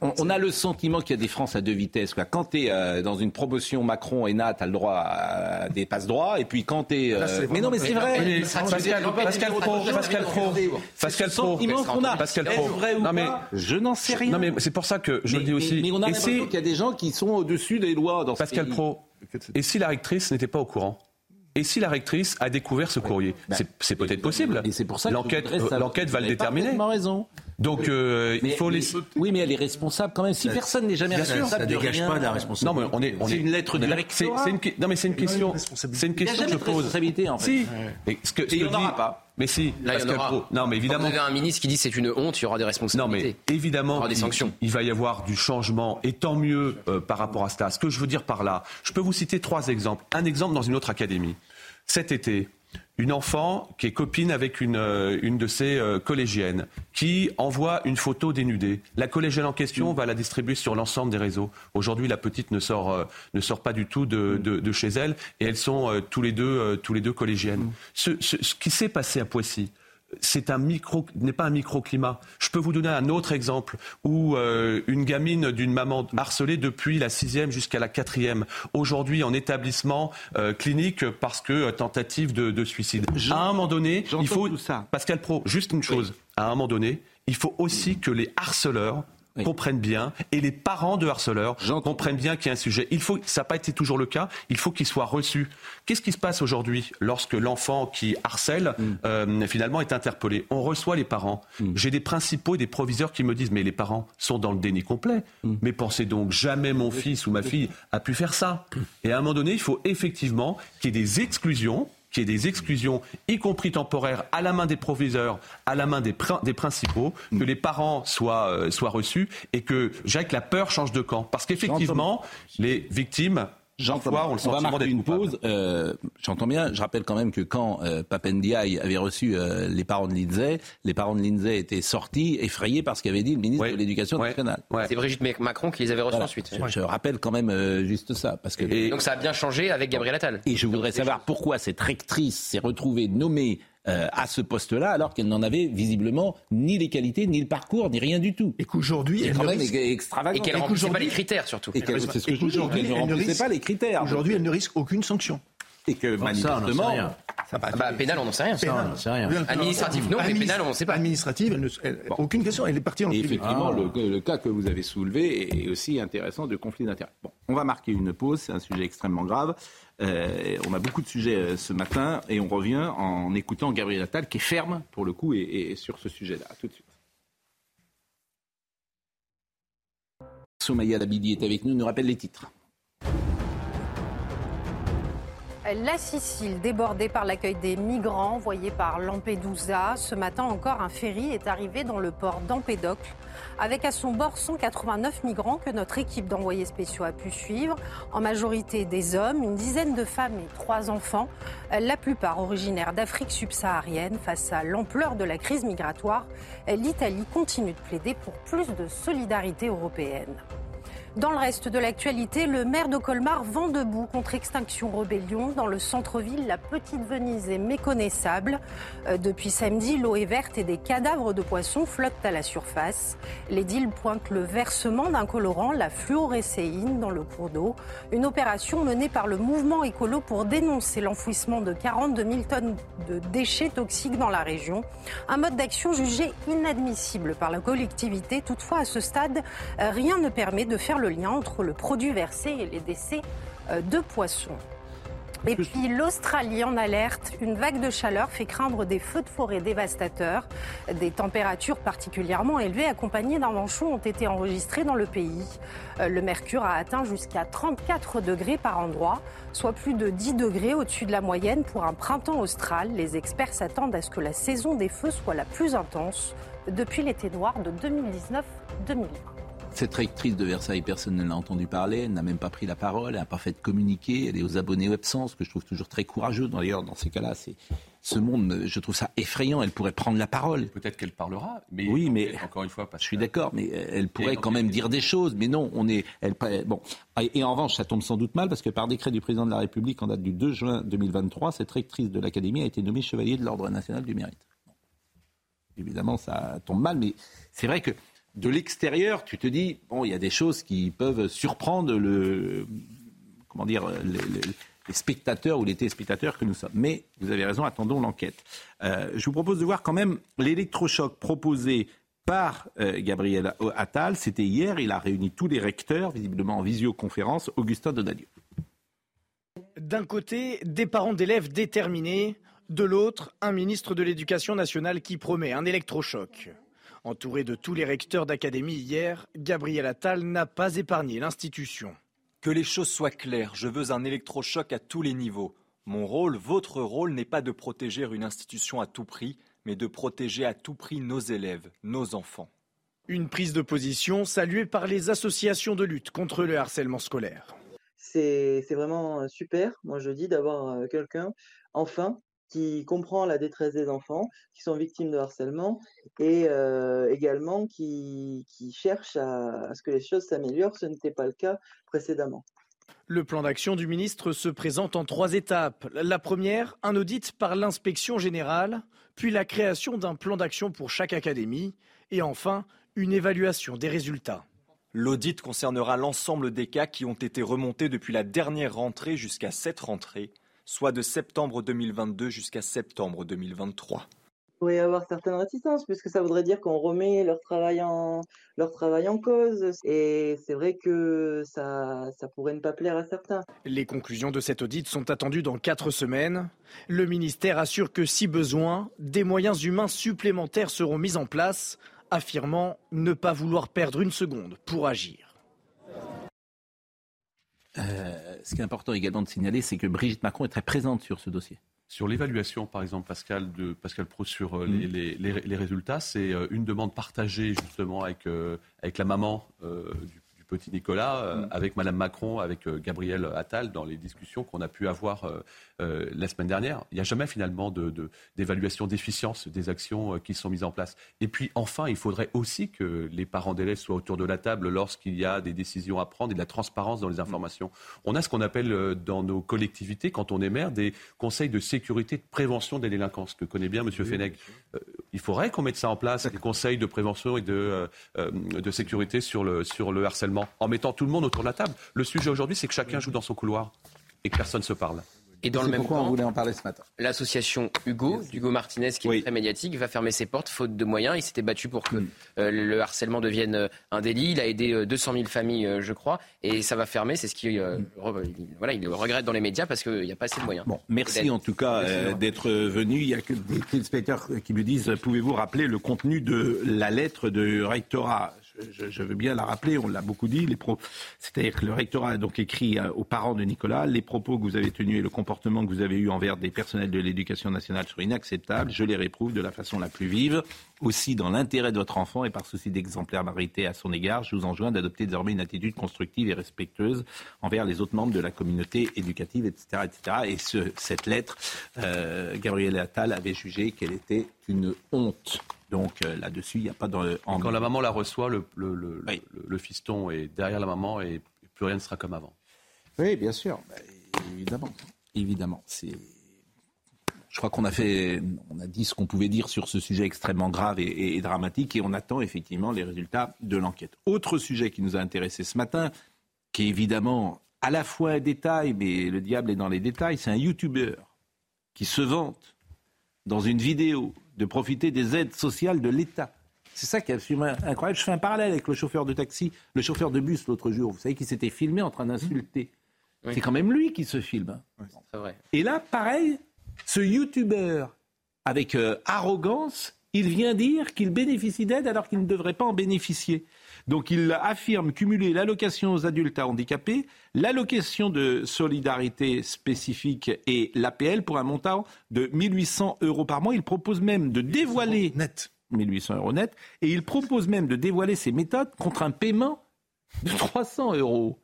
on, a le sentiment qu'il y a des France à deux vitesses. Quoi. Quand tu es euh, dans une promotion Macron et Nat, tu as le droit à des passes droits. Et puis quand tu es. Euh, mais non, mais c'est vrai. Pascal, Pascal Pro, Pascal Pro, Pascal Pro, Pascal Pro. Vrai ou non, mais, je n'en sais rien. Non, mais c'est pour ça que je le dis aussi. Mais on a l'impression qu'il y a des gens qui sont au-dessus des lois dans Pascal Pro. Et si la rectrice n'était pas au courant et si la rectrice a découvert ce courrier bah, C'est peut-être possible. Et c'est pour ça l'enquête l'enquête va le déterminer. raison. Donc euh, il faut les. Oui, mais elle est responsable quand même. Si personne n'est jamais responsable, ça ne dégage pas de la responsabilité. Non, mais on est. On est une lettre de Non, mais c'est une question. C'est une question que je pose. Responsabilité en fait. Si. Et ce que, il n'y en aura pas. Mais si, Là, il y en aura. Non, mais évidemment. Quand vous avez un ministre qui dit c'est une honte, il y aura des responsabilités. Non, mais évidemment, il, y aura des sanctions. Il, va y avoir du changement, et tant mieux euh, par rapport à cela. Ce que je veux dire par là, je peux vous citer trois exemples. Un exemple dans une autre académie cet été, une enfant qui est copine avec une, euh, une de ses euh, collégiennes, qui envoie une photo dénudée. La collégienne en question va la distribuer sur l'ensemble des réseaux. Aujourd'hui, la petite ne sort, euh, ne sort pas du tout de, de, chez elle, et elles sont tous, les deux, tous les deux collégiennes. ce qui s'est passé à Poissy, c'est un micro, n'est pas un microclimat. Je peux vous donner un autre exemple où euh, une gamine d'une maman harcelée depuis la sixième jusqu'à la quatrième, aujourd'hui en établissement euh, clinique parce que euh, tentative de, suicide. à un moment donné, il faut Pascal Pro, juste une chose. À un moment donné, il faut aussi que les harceleurs comprennent bien et les parents de harceleurs comprennent bien qu'il y a un sujet. Il faut, ça n'a pas été toujours le cas, il faut qu'il soit reçu. Qu'est-ce qui se passe aujourd'hui lorsque l'enfant qui harcèle mm. euh, finalement est interpellé? On reçoit les parents. Mm. J'ai des principaux et des proviseurs qui me disent mais les parents sont dans le déni complet. Mm. Mais pensez donc jamais mon fils ou ma fille a pu faire ça. Et à un moment donné, il faut effectivement qu'il y ait des exclusions qu'il y ait des exclusions, y compris temporaires, à la main des proviseurs, à la main des, des principaux, que les parents soient, euh, soient reçus et que, que la peur change de camp. Parce qu'effectivement, les victimes Jean, on, va marquer une pause. Euh, j'entends bien. Je rappelle quand même que quand euh, Papendiaï avait reçu euh, les parents de Lindsay, les parents de Lindsay étaient sortis effrayés par ce qu'avait dit le ministre de l'Éducation nationale. C'est Brigitte Macron qui les avait reçus ensuite. Je, rappelle quand même juste ça. Parce que... donc ça a bien changé avec Gabriel Attal. Et je voudrais savoir pourquoi cette rectrice s'est retrouvée nommée euh, à ce poste-là, alors qu'elle n'en avait visiblement ni les qualités, ni le parcours, ni rien du tout. Et qu'aujourd'hui, elle quand même extravagant. Et qu'elle ne remplissait pas les critères, surtout. Et c'est ce que je vous dis, elle ne remplissait pas les critères. Aujourd'hui, elle ne risque aucune sanction. Et que manifestement... Ça, ah bah, pénal, on n'en sait rien. Pénal, on sait rien. Administratif, non, mais pénal, on ne sait pas. Administrative, aucune question. Elle est partie en Et effectivement, le, le, cas que vous avez soulevé est aussi intéressant de conflit d'intérêts. Bon, on va marquer une pause. C'est un sujet extrêmement grave. Euh, on a beaucoup de sujets euh, ce matin et on revient en écoutant Gabriel Attal qui est ferme pour le coup et, sur ce sujet-là. Tout de suite. Soumaya Labidi est avec nous, nous rappelle les titres. La Sicile, débordée par l'accueil des migrants envoyés par Lampedusa. Ce matin encore, un ferry est arrivé dans le port d'Empédocle avec à son bord 189 migrants que notre équipe d'envoyés spéciaux a pu suivre, en majorité des hommes, une dizaine de femmes et trois enfants, la plupart originaires d'Afrique subsaharienne. Face à l'ampleur de la crise migratoire, l'Italie continue de plaider pour plus de solidarité européenne. Dans le reste de l'actualité, le maire de Colmar vend debout contre Extinction Rebellion. Dans le centre-ville, la petite Venise est méconnaissable. Euh, depuis samedi, l'eau est verte et des cadavres de poissons flottent à la surface. L'édile pointe le versement d'un colorant, la fluorescéine, dans le cours d'eau. Une opération menée par le mouvement écolo pour dénoncer l'enfouissement de 42 000 tonnes de déchets toxiques dans la région. Un mode d'action jugé inadmissible par la collectivité. Toutefois, à ce stade, euh, rien ne permet de faire le lien entre le produit versé et les décès euh, de poissons. Et puis l'Australie en alerte, une vague de chaleur fait craindre des feux de forêt dévastateurs. Des températures particulièrement élevées accompagnées d'un vent chaud ont été enregistrées dans le pays. Euh, le mercure a atteint jusqu'à 34 degrés par endroit, soit plus de 10 degrés au-dessus de la moyenne pour un printemps austral. Les experts s'attendent à ce que la saison des feux soit la plus intense depuis l'été noir de 2019-2020. Cette rectrice de Versailles, personne ne l'a entendu parler, elle n'a même pas pris la parole, elle n'a pas fait de communiqué, elle est aux abonnés absents, ce que je trouve toujours très courageux. D'ailleurs, dans ces cas-là, c'est ce monde, je trouve ça effrayant. Elle pourrait prendre la parole. Peut-être qu'elle parlera, mais oui, mais encore une fois, je suis d'accord, mais elle pourrait quand même dire des choses. Mais non, on est, elle, bon. Et en revanche, ça tombe sans doute mal parce que par décret du président de la République en date du 2 juin 2023, cette rectrice de l'Académie a été nommée chevalier de l'Ordre national du mérite. Évidemment, ça tombe mal, mais c'est vrai que de l'extérieur, tu te dis, bon, il y a des choses qui peuvent surprendre les, spectateurs ou les téléspectateurs que nous sommes. Mais vous avez raison, attendons l'enquête. Euh, je vous propose de voir quand même l'électrochoc proposé par euh, Gabriel Attal. C'était hier, il a réuni tous les recteurs, visiblement en visioconférence, Augustin Donadieu. D'un côté, des parents d'élèves déterminés, de l'autre, un ministre de l'Éducation nationale qui promet un électrochoc. Entouré de tous les recteurs d'académie hier, Gabriel Attal n'a pas épargné l'institution. Que les choses soient claires, je veux un électrochoc à tous les niveaux. Mon rôle, votre rôle n'est pas de protéger une institution à tout prix, mais de protéger à tout prix nos élèves, nos enfants. Une prise de position saluée par les associations de lutte contre le harcèlement scolaire. C'est vraiment super, moi je dis, d'avoir euh, quelqu'un, enfin, qui comprend la détresse des enfants qui sont victimes de harcèlement et euh, également qui, qui cherche à, ce que les choses s'améliorent. Ce n'était pas le cas précédemment. Le plan d'action du ministre se présente en trois étapes. La première, un audit par l'inspection générale, puis la création d'un plan d'action pour chaque académie, et enfin une évaluation des résultats. L'audit concernera l'ensemble des cas qui ont été remontés depuis la dernière rentrée jusqu'à cette rentrée soit de septembre 2022 jusqu'à septembre 2023. Il pourrait y avoir certaines réticences, puisque ça voudrait dire qu'on remet leur travail en, leur travail en cause. Et c'est vrai que ça, ça pourrait ne pas plaire à certains. Les conclusions de cet audit sont attendues dans quatre semaines. Le ministère assure que, si besoin, des moyens humains supplémentaires seront mis en place, affirmant ne pas vouloir perdre une seconde pour agir. Euh, ce qui est important également de signaler, c'est que Brigitte Macron est très présente sur ce dossier. Sur l'évaluation, par exemple, Pascal, de Pascal Pro sur euh, mm. les, résultats, c'est euh, une demande partagée justement avec, avec la maman du, petit Nicolas mm. avec Madame Macron, avec Gabriel Attal dans les discussions qu'on a pu avoir la semaine dernière. Il n'y a jamais finalement d'évaluation de, d'efficience des actions qui sont mises en place. Et puis enfin, il faudrait aussi que les parents d'élèves soient autour de la table lorsqu'il y a des décisions à prendre et de la transparence dans les informations. On a ce qu'on appelle dans nos collectivités, quand on est maire, des conseils de sécurité de prévention des délinquances, que connaît bien M. Fenech. Il faudrait qu'on mette ça en place, des conseils de prévention et de, de sécurité sur le, sur le harcèlement, en mettant tout le monde autour de la table. Le sujet aujourd'hui, c'est que chacun joue dans son couloir et que personne ne se parle. Et dans le même pourquoi on voulait en parler ce matin. L'association Hugo, Hugo Martinez, qui est très médiatique, va fermer ses portes faute de moyens. Il s'était battu pour que euh, le harcèlement devienne euh, un délit. Il a aidé 200 euh, 000 familles, je crois, et ça va fermer. C'est ce qu'il voilà, il regrette dans les médias parce qu'il n'y a pas assez de moyens. Bon, merci en tout cas d'être venu. Il y a que des téléspectateurs qui me disent pouvez-vous rappeler le contenu de la lettre de rectorat? Je, veux bien la rappeler, on l'a beaucoup dit. C'est-à-dire que le rectorat a donc écrit aux parents de Nicolas les propos que vous avez tenus et le comportement que vous avez eu envers des personnels de l'éducation nationale sont inacceptables. Je les réprouve de la façon la plus vive. Aussi, dans l'intérêt de votre enfant et par souci d'exemplarité à son égard, je vous enjoins d'adopter désormais une attitude constructive et respectueuse envers les autres membres de la communauté éducative, etc. etc. Et ce, cette lettre, euh, Gabriel Attal avait jugé qu'elle était une honte. Donc euh, là-dessus, il n'y a pas de. Quand la maman la reçoit, le, le, fiston est derrière la maman et plus rien ne sera comme avant. Oui, bien sûr, bah, évidemment, évidemment. C'est. Je crois qu'on a fait, on a dit ce qu'on pouvait dire sur ce sujet extrêmement grave et, dramatique, et on attend effectivement les résultats de l'enquête. Autre sujet qui nous a intéressé ce matin, qui est évidemment à la fois un détail, mais le diable est dans les détails, c'est un YouTuber qui se vante dans une vidéo de profiter des aides sociales de l'État. C'est ça qui est absolument incroyable. Je fais un parallèle avec le chauffeur de taxi, le chauffeur de bus l'autre jour. Vous savez, qui s'était filmé en train d'insulter. C'est quand même lui qui se filme. Vrai. Et là, pareil, ce YouTuber, avec euh, arrogance, il vient dire qu'il bénéficie d'aide alors qu'il ne devrait pas en bénéficier. Donc il affirme cumuler l'allocation aux adultes handicapés, l'allocation de solidarité spécifique et l'APL pour un montant de 1800 euros par mois. Il propose même de dévoiler... Net. 1800 euros net. Et il propose même de dévoiler ses méthodes contre un paiement de 300 euros.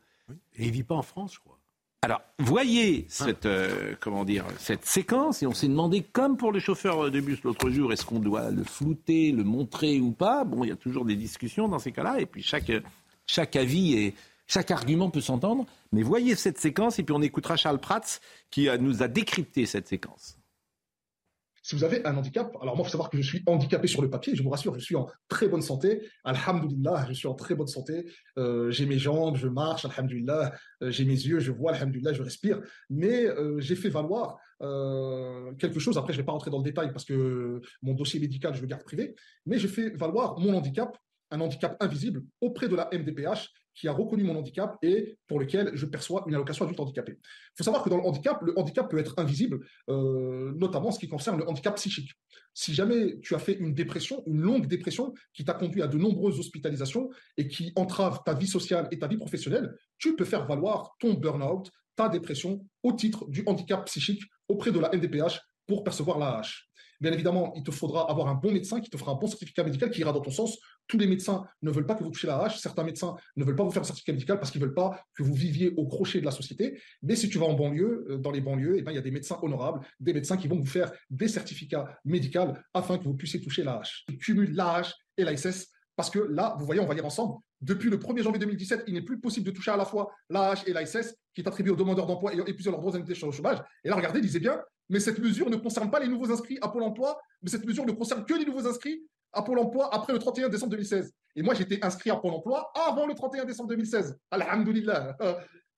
Et il vit pas en France, je crois. Alors, voyez cette, euh, comment dire, cette séquence, et on s'est demandé, comme pour le chauffeur de bus l'autre jour, est-ce qu'on doit le flouter, le montrer ou pas Bon, il y a toujours des discussions dans ces cas-là, et puis chaque, chaque avis et chaque argument peut s'entendre. Mais voyez cette séquence, et puis on écoutera Charles Prats qui nous a décrypté cette séquence. Si vous avez un handicap, alors moi, il faut savoir que je suis handicapé sur le papier, je vous rassure, je suis en très bonne santé. Alhamdulillah, je suis en très bonne santé. Euh, j'ai mes jambes, je marche, alhamdulillah. Euh, j'ai mes yeux, je vois, alhamdulillah, je respire. Mais euh, j'ai fait valoir quelque chose. Après, je ne vais pas rentrer dans le détail parce que mon dossier médical, je le garde privé. Mais j'ai fait valoir mon handicap, un handicap invisible, auprès de la MDPH qui a reconnu mon handicap et pour lequel je perçois une allocation adulte handicapé. Il faut savoir que dans le handicap, le handicap peut être invisible, euh, notamment en ce qui concerne le handicap psychique. Si jamais tu as fait une dépression, une longue dépression qui t'a conduit à de nombreuses hospitalisations et qui entrave ta vie sociale et ta vie professionnelle, tu peux faire valoir ton burn-out, ta dépression au titre du handicap psychique auprès de la NDPH pour percevoir la hache. Bien évidemment, il te faudra avoir un bon médecin qui te fera un bon certificat médical qui ira dans ton sens. Tous les médecins ne veulent pas que vous touchiez la hache. Certains médecins ne veulent pas vous faire un certificat médical parce qu'ils ne veulent pas que vous viviez au crochet de la société. Mais si tu vas en banlieue, euh, dans les banlieues, eh ben, il y a des médecins honorables, des médecins qui vont vous faire des certificats médicaux afin que vous puissiez toucher la hache. Ils cumulent la hache et l'ASS parce que là, vous voyez, on va lire ensemble. Depuis le 1er janvier 2017, il n'est plus possible de toucher à la fois l'AH et l'ASS, qui est attribué aux demandeurs d'emploi et épuisé leurs droits indemnités au chômage. Et là, regardez, lisez bien, mais cette mesure ne concerne pas les nouveaux inscrits à Pôle emploi, mais cette mesure ne concerne que les nouveaux inscrits à Pôle emploi après le 31 décembre 2016. Et moi, j'étais inscrit à Pôle emploi avant le 31 décembre 2016. Alhamdulillah.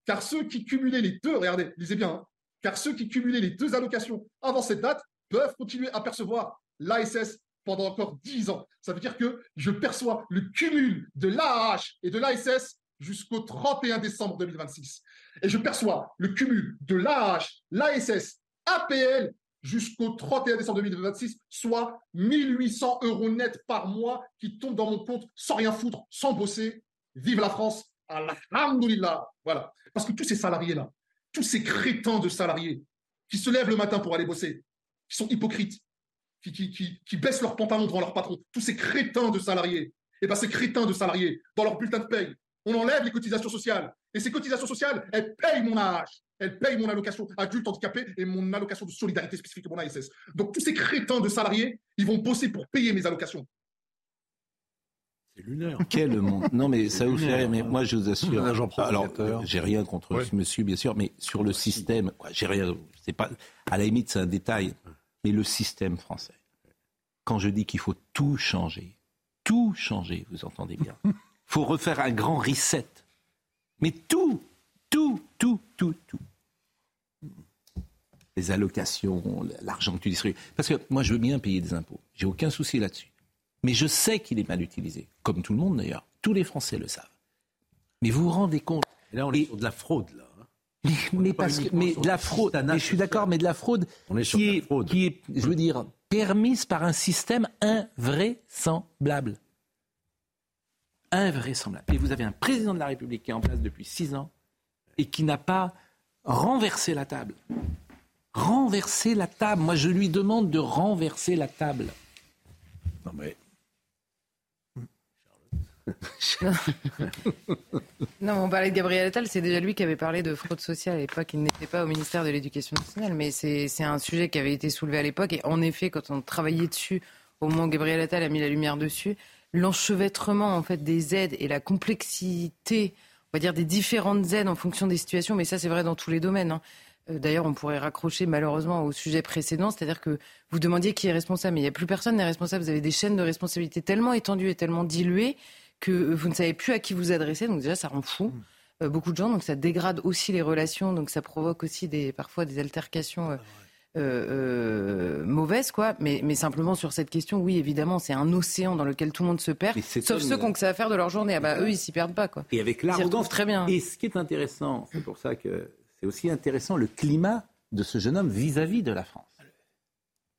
car ceux qui cumulaient les deux, regardez, lisez bien, hein, car ceux qui cumulaient les deux allocations avant cette date peuvent continuer à percevoir l'ASS pendant encore 10 ans. Ça veut dire que je perçois le cumul de l'AAH et de l'ASS jusqu'au 31 décembre 2026. Et je perçois le cumul de l'AAH, l'ASS APL jusqu'au 31 décembre 2026, soit 1800 euros net par mois qui tombent dans mon compte sans rien foutre, sans bosser. Vive la France, alhamdoulilah. Voilà. Parce que tous ces salariés-là, tous ces crétins de salariés qui se lèvent le matin pour aller bosser, qui sont hypocrites, qui, qui, baissent leurs pantalons devant leur patron, tous ces crétins de salariés, et eh bien ces crétins de salariés, dans leur bulletin de paye, On enlève les cotisations sociales. Et ces cotisations sociales, elles payent mon âge. Elles payent mon allocation adulte handicapé et mon allocation de solidarité spécifique, mon ASS. Donc tous ces crétins de salariés, ils vont bosser pour payer mes allocations. C'est lunaire. Quel monde Non, mais ça vous fait rire. Mais moi, je vous assure. Alors, j'ai rien contre ce monsieur, bien sûr, mais sur le système, j'ai rien. C'est pas. À la limite, c'est un détail. Mais le système français. Quand je dis qu'il faut tout changer, tout changer, vous entendez bien. Il faut refaire un grand reset. Mais tout, tout, tout, tout, tout. Les allocations, l'argent que tu distribues. Parce que moi, je veux bien payer des impôts. J'ai aucun souci là-dessus. Mais je sais qu'il est mal utilisé. Comme tout le monde d'ailleurs. Tous les Français le savent. Mais vous vous rendez compte Là, on est sur de la fraude, là. Mais, parce que, mais de la fraude, je suis d'accord, mais de la fraude, on est sur qui, la fraude. qui est, je veux dire, permise par un système invraisemblable. Invraisemblable. Et vous avez un président de la République qui est en place depuis six ans et qui n'a pas renversé la table. Renverser la table. Moi, je lui demande de renverser la table. Non, mais non, on parlait de Gabriel Attal, c'est déjà lui qui avait parlé de fraude sociale à l'époque. Il n'était pas au ministère de l'Éducation nationale, mais c'est un sujet qui avait été soulevé à l'époque. Et en effet, quand on travaillait dessus, au moment où Gabriel Attal a mis la lumière dessus, l'enchevêtrement en fait des aides et la complexité, on va dire des différentes aides en fonction des situations, mais ça c'est vrai dans tous les domaines. Hein. Euh, d'ailleurs, on pourrait raccrocher malheureusement au sujet précédent, c'est-à-dire que vous demandiez qui est responsable, mais il n'y a plus personne n'est responsable. Vous avez des chaînes de responsabilité tellement étendues et tellement diluées que vous ne savez plus à qui vous adresser. Donc déjà, ça rend fou mm. euh, beaucoup de gens. Donc ça dégrade aussi les relations. Donc ça provoque aussi des, parfois des altercations. Euh, euh, mauvaises, quoi. Mais, mais, simplement sur cette question, oui, évidemment, c'est un océan dans lequel tout le monde se perd, sauf ceux qui ont que ça à faire de leur journée. Ah bah, eux, ils s'y perdent pas, quoi. Et avec l'arrogance. très bien. Et ce qui est intéressant, c'est pour ça que c'est aussi intéressant le climat de ce jeune homme vis à -vis de la France.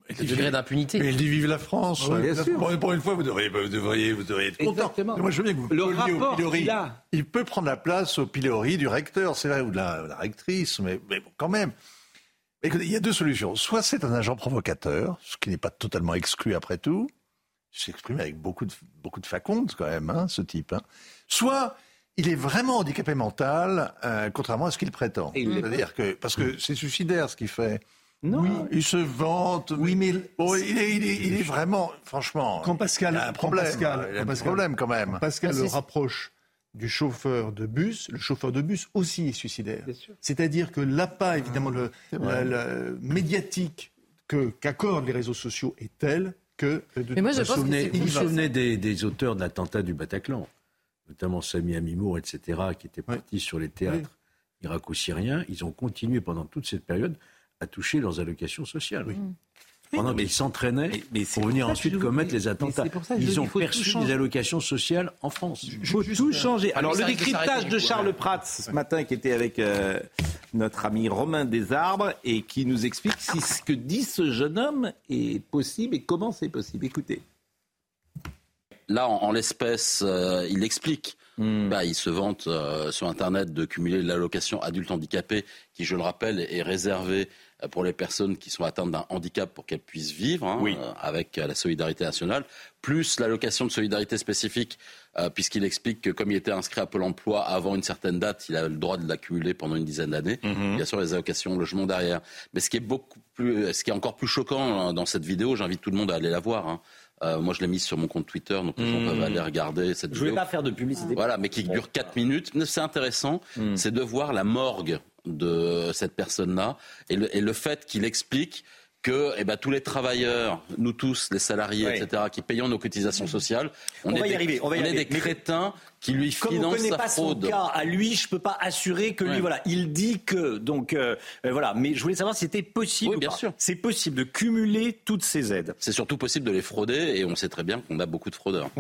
Le degré d'impunité. Mais il dit vive la France. bien sûr. Pour, une fois, vous devriez, vous devriez, vous devriez être content. Exactement. Moi, je veux bien que vous le rapport pilori. Il peut prendre la place au pilori du recteur, c'est vrai, ou de la, rectrice, mais, mais bon, quand même. Écoutez, il y a deux solutions. Soit c'est un agent provocateur, ce qui n'est pas totalement exclu après tout. Il s'exprime avec beaucoup de, beaucoup de faconde, quand même, hein, ce type. Hein. Soit il est vraiment handicapé mental, euh, contrairement à ce qu'il prétend. C'est-à-dire que, parce que c'est suicidaire ce qu'il fait. Non. Oui, il se vante. Oui, mais il, est, il, est, vraiment, franchement, quand Pascal, il a un problème. Pascal, il a un problème quand même. Pascal le rapproche du chauffeur de bus. Le chauffeur de bus aussi est suicidaire. C'est-à-dire que l'appât, évidemment, le, médiatique que qu'accordent les réseaux sociaux est tel que. De mais moi, je pense que vous vous souvenez des, des, auteurs de l'attentat du Bataclan, notamment Sami Amimour, etc., qui étaient partis sur les théâtres irako-syriens. Ils ont continué pendant toute cette période à toucher leurs allocations sociales. Oui. Pendant qu'ils s'entraînaient pour venir ensuite commettre les attentats. Ils ont perçu des allocations sociales en France. Il faut tout changer. Alors, le décryptage de Charles Prats ce matin, qui était avec euh, notre ami Romain Desarbres, et qui nous explique si ce que dit ce jeune homme est possible et comment c'est possible. Écoutez. Là, en, l'espèce, euh, il explique Hmm. Bah, il se vante euh, sur Internet de cumuler l'allocation adulte handicapé, qui, je le rappelle, est réservée euh, pour les personnes qui sont atteintes d'un handicap pour qu'elles puissent vivre, hein, euh, avec la solidarité nationale, plus l'allocation de solidarité spécifique, puisqu'il explique que comme il était inscrit à Pôle emploi avant une certaine date, il a le droit de l'accumuler pendant une dizaine d'années. Mhm. Bien sûr, les allocations logement derrière. Mais ce qui est beaucoup plus, ce qui est encore plus choquant hein, dans cette vidéo, j'invite tout le monde à aller la voir. Hein, euh, moi, je l'ai mise sur mon compte Twitter, donc les gens peuvent hmm. aller regarder cette je vidéo. Je voulais pas faire de publicité. Voilà, mais qui dure 4 minutes. C'est intéressant, hmm. c'est de voir la morgue de cette personne-là et le fait qu'il explique que eh ben, tous les travailleurs, nous tous, les salariés, etc., qui payons nos cotisations sociales, on, est, des, on est des crétins qui lui financent sa pas fraude. Son cas, à lui, je peux pas assurer que lui, voilà, il dit que, donc euh, euh, voilà. Mais je voulais savoir si c'était possible. Oui, bien sûr. C'est possible de cumuler toutes ces aides. C'est surtout possible de les frauder, et on sait très bien qu'on a beaucoup de fraudeurs.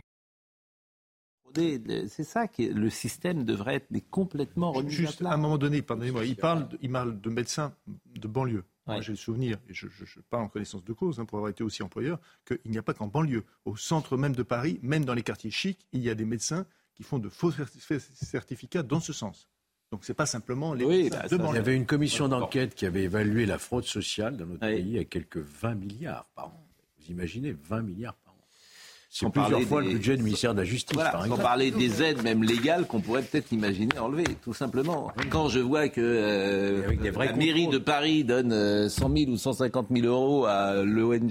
C'est ça que le système devrait être complètement remis Juste à, un moment donné, pardonnez-moi, il parle, il parle de médecins de banlieue. j'ai le souvenir, et je pas en connaissance de cause, hein, pour avoir été aussi employeur, qu'il n'y a pas qu'en banlieue. Au centre même de Paris, même dans les quartiers chics, il y a des médecins qui font de faux certificats dans ce sens. Donc ce n'est pas simplement les oui, bah, Il y avait une commission d'enquête qui avait évalué la fraude sociale dans notre pays à quelques 20 milliards par an. Vous imaginez 20 milliards par an. C'est plusieurs fois le budget du ministère de la Justice, par exemple. parlait des aides, même légales, qu'on pourrait peut-être imaginer enlever, tout simplement. Quand je vois que euh, la mairie de Paris donne 100 000 ou 150 000 euros à l'ONG...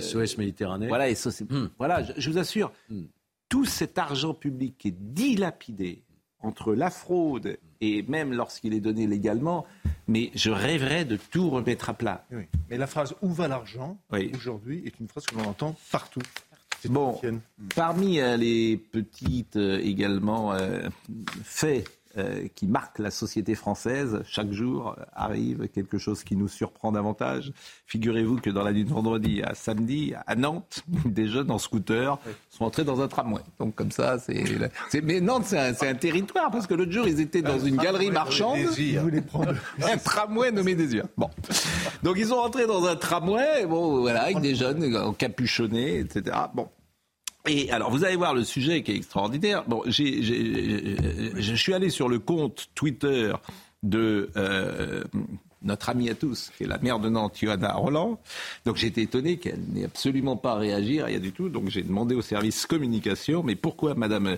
SOS Méditerranée. Voilà, hmm. voilà je, vous assure, hmm. tout cet argent public qui est dilapidé entre la fraude et même lorsqu'il est donné légalement, mais je rêverais de tout remettre à plat. Mais la phrase où va l'argent? Aujourd'hui est une phrase que l'on entend partout. Bon, parmi euh, les petites euh, également euh, faits euh, qui marque la société française. Chaque jour arrive quelque chose qui nous surprend davantage. Figurez-vous que dans la nuit de vendredi à samedi, à Nantes, des jeunes en scooter sont entrés dans un tramway. Donc comme ça, c'est... Mais Nantes, c'est un, territoire, parce que l'autre jour, ils étaient dans une galerie marchande. un tramway nommé Désir. Bon. Donc ils sont rentrés dans un tramway, bon, voilà, avec des jeunes encapuchonnés, etc. Bon. Et alors, vous allez voir le sujet qui est extraordinaire. Bon, je suis allé sur le compte Twitter de euh, notre amie à tous, qui est la maire de Nantes, Johanna Roland. Donc j'ai été étonné qu'elle n'ait absolument pas réagi, rien du tout. Donc j'ai demandé au service communication, mais pourquoi Madame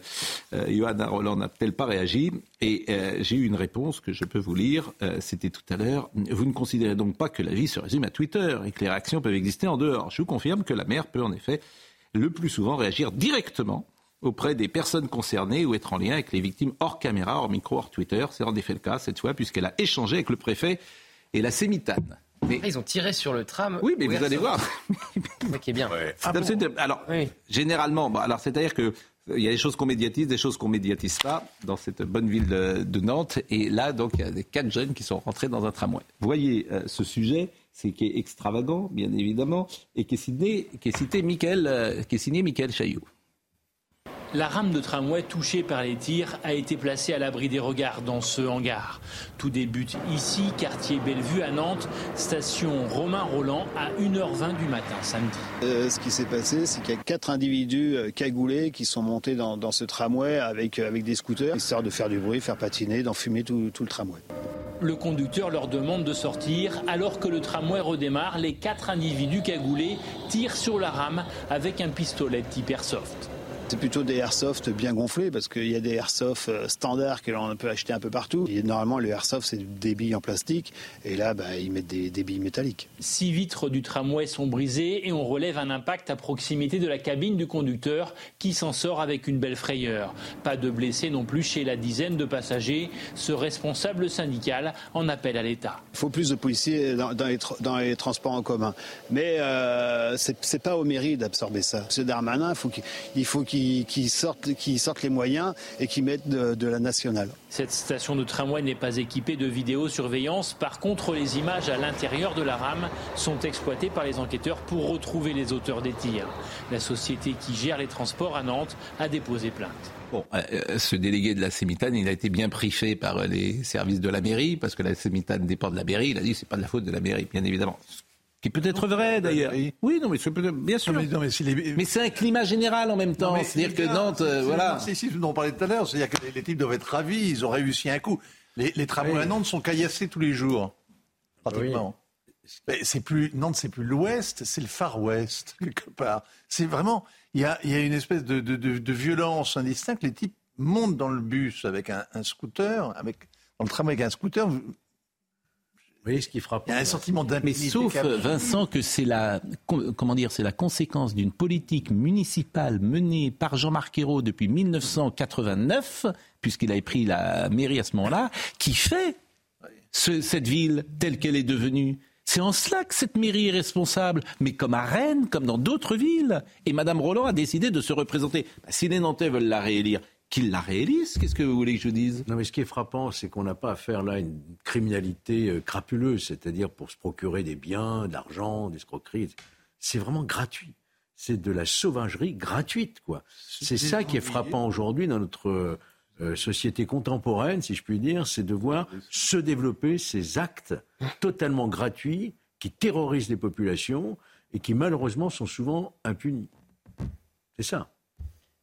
euh, Johanna Roland n'a-t-elle pas réagi? Et euh, j'ai eu une réponse que je peux vous lire. C'était tout à l'heure. Vous ne considérez donc pas que la vie se résume à Twitter et que les réactions peuvent exister en dehors. Je vous confirme que la maire peut en effet le plus souvent réagir directement auprès des personnes concernées ou être en lien avec les victimes hors caméra, hors micro, hors Twitter. C'est en effet le cas cette fois puisqu'elle a échangé avec le préfet et la Sémitane. Mais... Ah, ils ont tiré sur le tram. Oui, mais vous allez voir. qui est bien. Ah alors, généralement, alors c'est-à-dire que il y a des choses qu'on médiatise, des choses qu'on médiatise pas dans cette bonne ville de, Nantes. Et là, donc, il y a des quatre jeunes qui sont rentrés dans un tramway. Voyez euh, ce sujet c'est qui est extravagant, bien évidemment, et qui est signé, qui est cité euh, qui est signé Michael Chaillot. La rame de tramway touchée par les tirs a été placée à l'abri des regards dans ce hangar. Tout débute ici, quartier Bellevue à Nantes, station Romain Roland à 1h20 du matin samedi. Euh, ce qui s'est passé, c'est qu'il y a quatre individus euh, cagoulés qui sont montés dans, ce tramway avec, avec des scooters, histoire de faire du bruit, faire patiner, d'enfumer tout, tout le tramway. Le conducteur leur demande de sortir. Alors que le tramway redémarre, les quatre individus cagoulés tirent sur la rame avec un pistolet type airsoft. C'est plutôt des airsoft bien gonflés parce qu'il y a des airsoft euh, standards que l'on peut acheter un peu partout. Et normalement, le airsoft, c'est des billes en plastique. Et là, bah, ils mettent des, billes métalliques. Six vitres du tramway sont brisées et on relève un impact à proximité de la cabine du conducteur qui s'en sort avec une belle frayeur. Pas de blessés non plus chez la dizaine de passagers. Ce responsable syndical en appelle à l'État. Il faut plus de policiers dans, les, transports en commun. Mais euh, c'est pas aux mairies d'absorber ça. Ce Darmanin, il faut qu'il qui, sortent, qui sortent les moyens et qui mettent de, la nationale. Cette station de tramway n'est pas équipée de vidéosurveillance. Par contre, les images à l'intérieur de la rame sont exploitées par les enquêteurs pour retrouver les auteurs des tirs. La société qui gère les transports à Nantes a déposé plainte. Bon, euh, euh, ce délégué de la Sémitane, il a été bien privé par les services de la mairie, parce que la Sémitane dépend de la mairie. Il a dit que ce n'est pas de la faute de la mairie, bien évidemment qui peut être vrai d'ailleurs. Oui, non, mais c'est bien sûr. mais, c'est un climat général en même temps. C'est-à-dire que Nantes, euh, voilà. C'est ici, dont on parlait tout à l'heure. C'est-à-dire que les, types doivent être ravis. Ils ont réussi un coup. Les, les travaux à Nantes sont caillassés tous les jours, pratiquement. C'est plus Nantes, c'est plus l'Ouest, c'est le Far West quelque part. C'est vraiment, il y a, y a, une espèce de, de, de, violence indistincte. Les types montent dans le bus avec un, un scooter, avec dans le tram avec un scooter voyez ce qui frappe. Il y a un sentiment d'impunité. Mais sauf, Vincent, que c'est la, comment dire, c'est la conséquence d'une politique municipale menée par Jean-Marc Ayrault depuis 1989, puisqu'il avait pris la mairie à ce moment-là, qui fait cette ville telle qu'elle est devenue. C'est en cela que cette mairie est responsable, mais comme à Rennes, comme dans d'autres villes. Et Madame Roland a décidé de se représenter. Bah, si les Nantais veulent la réélire, qu'ils la réalisent. Qu'est-ce que vous voulez que je dise? Non, mais ce qui est frappant, c'est qu'on n'a pas à faire là une criminalité euh, crapuleuse, c'est-à-dire pour se procurer des biens, de l'argent, des escroqueries. C'est vraiment gratuit. C'est de la sauvagerie gratuite, quoi. C'est ça qui est frappant aujourd'hui dans notre euh, société contemporaine, si je puis dire, c'est de voir se développer ces actes totalement gratuits qui terrorisent les populations et qui malheureusement sont souvent impunis. C'est ça.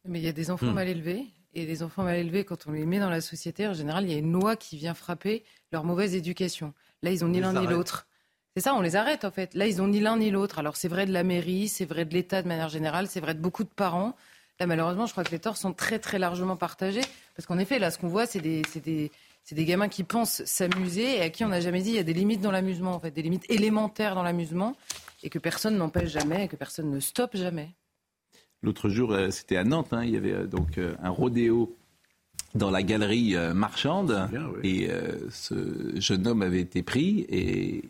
Mais il y a des enfants hmm. mal élevés, et les enfants mal élevés, quand on les met dans la société, en général, il y a une loi qui vient frapper leur mauvaise éducation. Là, ils ont ni l'un ni l'autre. C'est ça, on les arrête en fait. Là, ils ont ni l'un ni l'autre. Alors c'est vrai de la mairie, c'est vrai de l'État de manière générale, c'est vrai de beaucoup de parents. Là, malheureusement, je crois que les torts sont très très largement partagés. Parce qu'en effet, là, ce qu'on voit, c'est des, des, des, gamins qui pensent s'amuser et à qui on n'a jamais dit il y a des limites dans l'amusement, en fait, des limites élémentaires dans l'amusement et que personne n'empêche jamais et que personne ne stoppe jamais. L'autre jour, euh, c'était à Nantes, hein, il y avait euh, donc euh, un rodéo dans la galerie marchande et ce jeune homme avait été pris et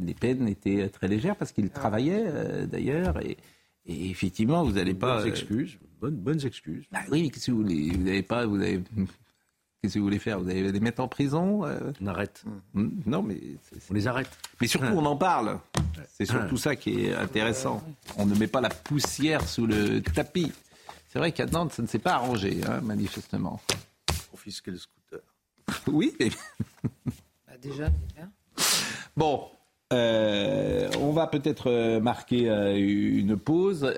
les peines étaient très légères parce qu'il ah. travaillait d'ailleurs et, effectivement vous n'allez pas bonnes excuses bonnes, bonnes excuses bah oui qu'est-ce que vous voulez vous n'avez pas vous avez Qu'est-ce que vous voulez faire? Vous allez les mettre en prison On arrête. Hmm. Non, mais. On les arrête. Mais surtout, on en parle. C'est surtout ça qui est intéressant. On ne met pas la poussière sous le tapis. C'est vrai qu'à Nantes, ça ne s'est pas arrangé, hein, manifestement. Confisquer le scooter. oui. Bah déjà, Bon, euh, on va peut-être euh, marquer euh, une pause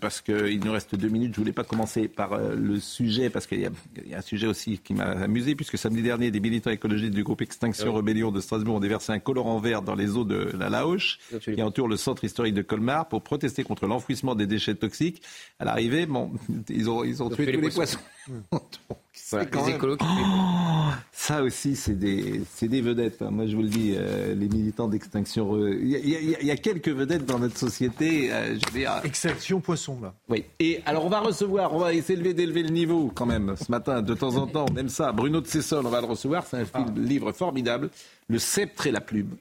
parce qu'il nous reste deux minutes. Je voulais pas commencer par le sujet parce qu'il y, a un sujet aussi qui m'a amusé puisque samedi dernier, des militants écologistes du groupe Extinction Rebellion de Strasbourg ont déversé un colorant vert dans les eaux de la Laoche qui entoure le centre historique de Colmar pour protester contre l'enfouissement des déchets toxiques. À l'arrivée, bon, ils ont, ils ont tué tous les poissons. ça aussi, c'est des, des vedettes. Hein. Moi, je vous le dis, euh, les militants d'extinction. Il y, a quelques vedettes dans notre société. Euh, je Extinction poisson, là. Oui. Et alors, on va recevoir, on va essayer d'élever le niveau quand même ce matin. De temps en temps, on aime ça. Bruno de Cessol, on va le recevoir. C'est un ah. livre formidable. Le sceptre et la plume.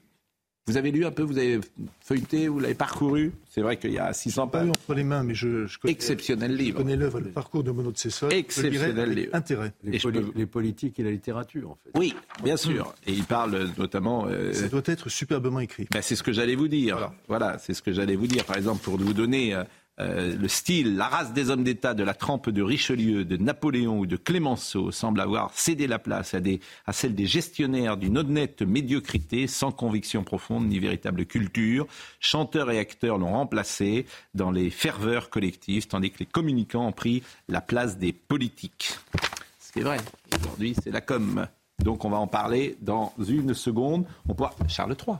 Vous avez lu un peu, vous avez feuilleté, vous l'avez parcouru. C'est vrai qu'il y a 600 pages. entre les mains, mais je, connais, exceptionnel livre. Je connais l'œuvre, le parcours de Monod Cessol. Exceptionnel livre. Intérêt. Les, les, politiques et la littérature, en fait. Oui, bien sûr. Et il parle notamment. Euh, Ça doit être superbement écrit. Ben, c'est ce que j'allais vous dire. Voilà, voilà c'est ce que j'allais vous dire. Par exemple, pour vous donner euh, le style, la race des hommes d'État de la trempe de Richelieu, de Napoléon ou de Clémenceau semble avoir cédé la place à, celle des gestionnaires d'une honnête médiocrité, sans conviction profonde ni véritable culture. Chanteurs et acteurs l'ont remplacé dans les ferveurs collectives, tandis que les communicants ont pris la place des politiques. Ce qui est vrai. Aujourd'hui, c'est la com. Donc on va en parler dans une seconde. On. Charles III,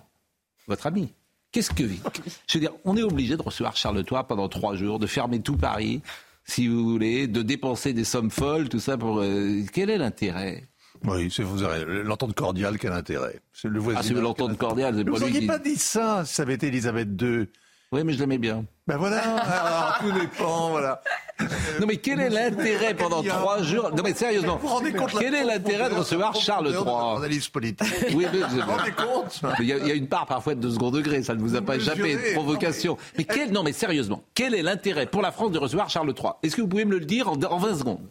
votre ami. Qu'est-ce que. Je veux dire, on est obligé de recevoir Charles III pendant trois jours, de fermer tout Paris, si vous voulez, de dépenser des sommes folles, tout ça pour. Euh, quel est l'intérêt? Oui, c'est vous l'entente cordiale, quel intérêt? C'est le Ah, c'est l'entente cordiale, c'est pas Vous n'auriez pas dit ça ça avait été Elisabeth II. Oui, mais je l'aimais bien. Ben voilà, alors, tout dépend, voilà. Non mais quel est l'intérêt pendant trois jours Non mais sérieusement, quel est l'intérêt de recevoir Charles III Analyse politique. Oui, mais vous vous rendez compte Il y, a, une part parfois de second degré, ça ne vous a pas échappé, de provocation. Mais quel, non mais sérieusement, quel est l'intérêt pour la France de recevoir Charles III Est-ce que vous pouvez me le dire en, en 20 secondes?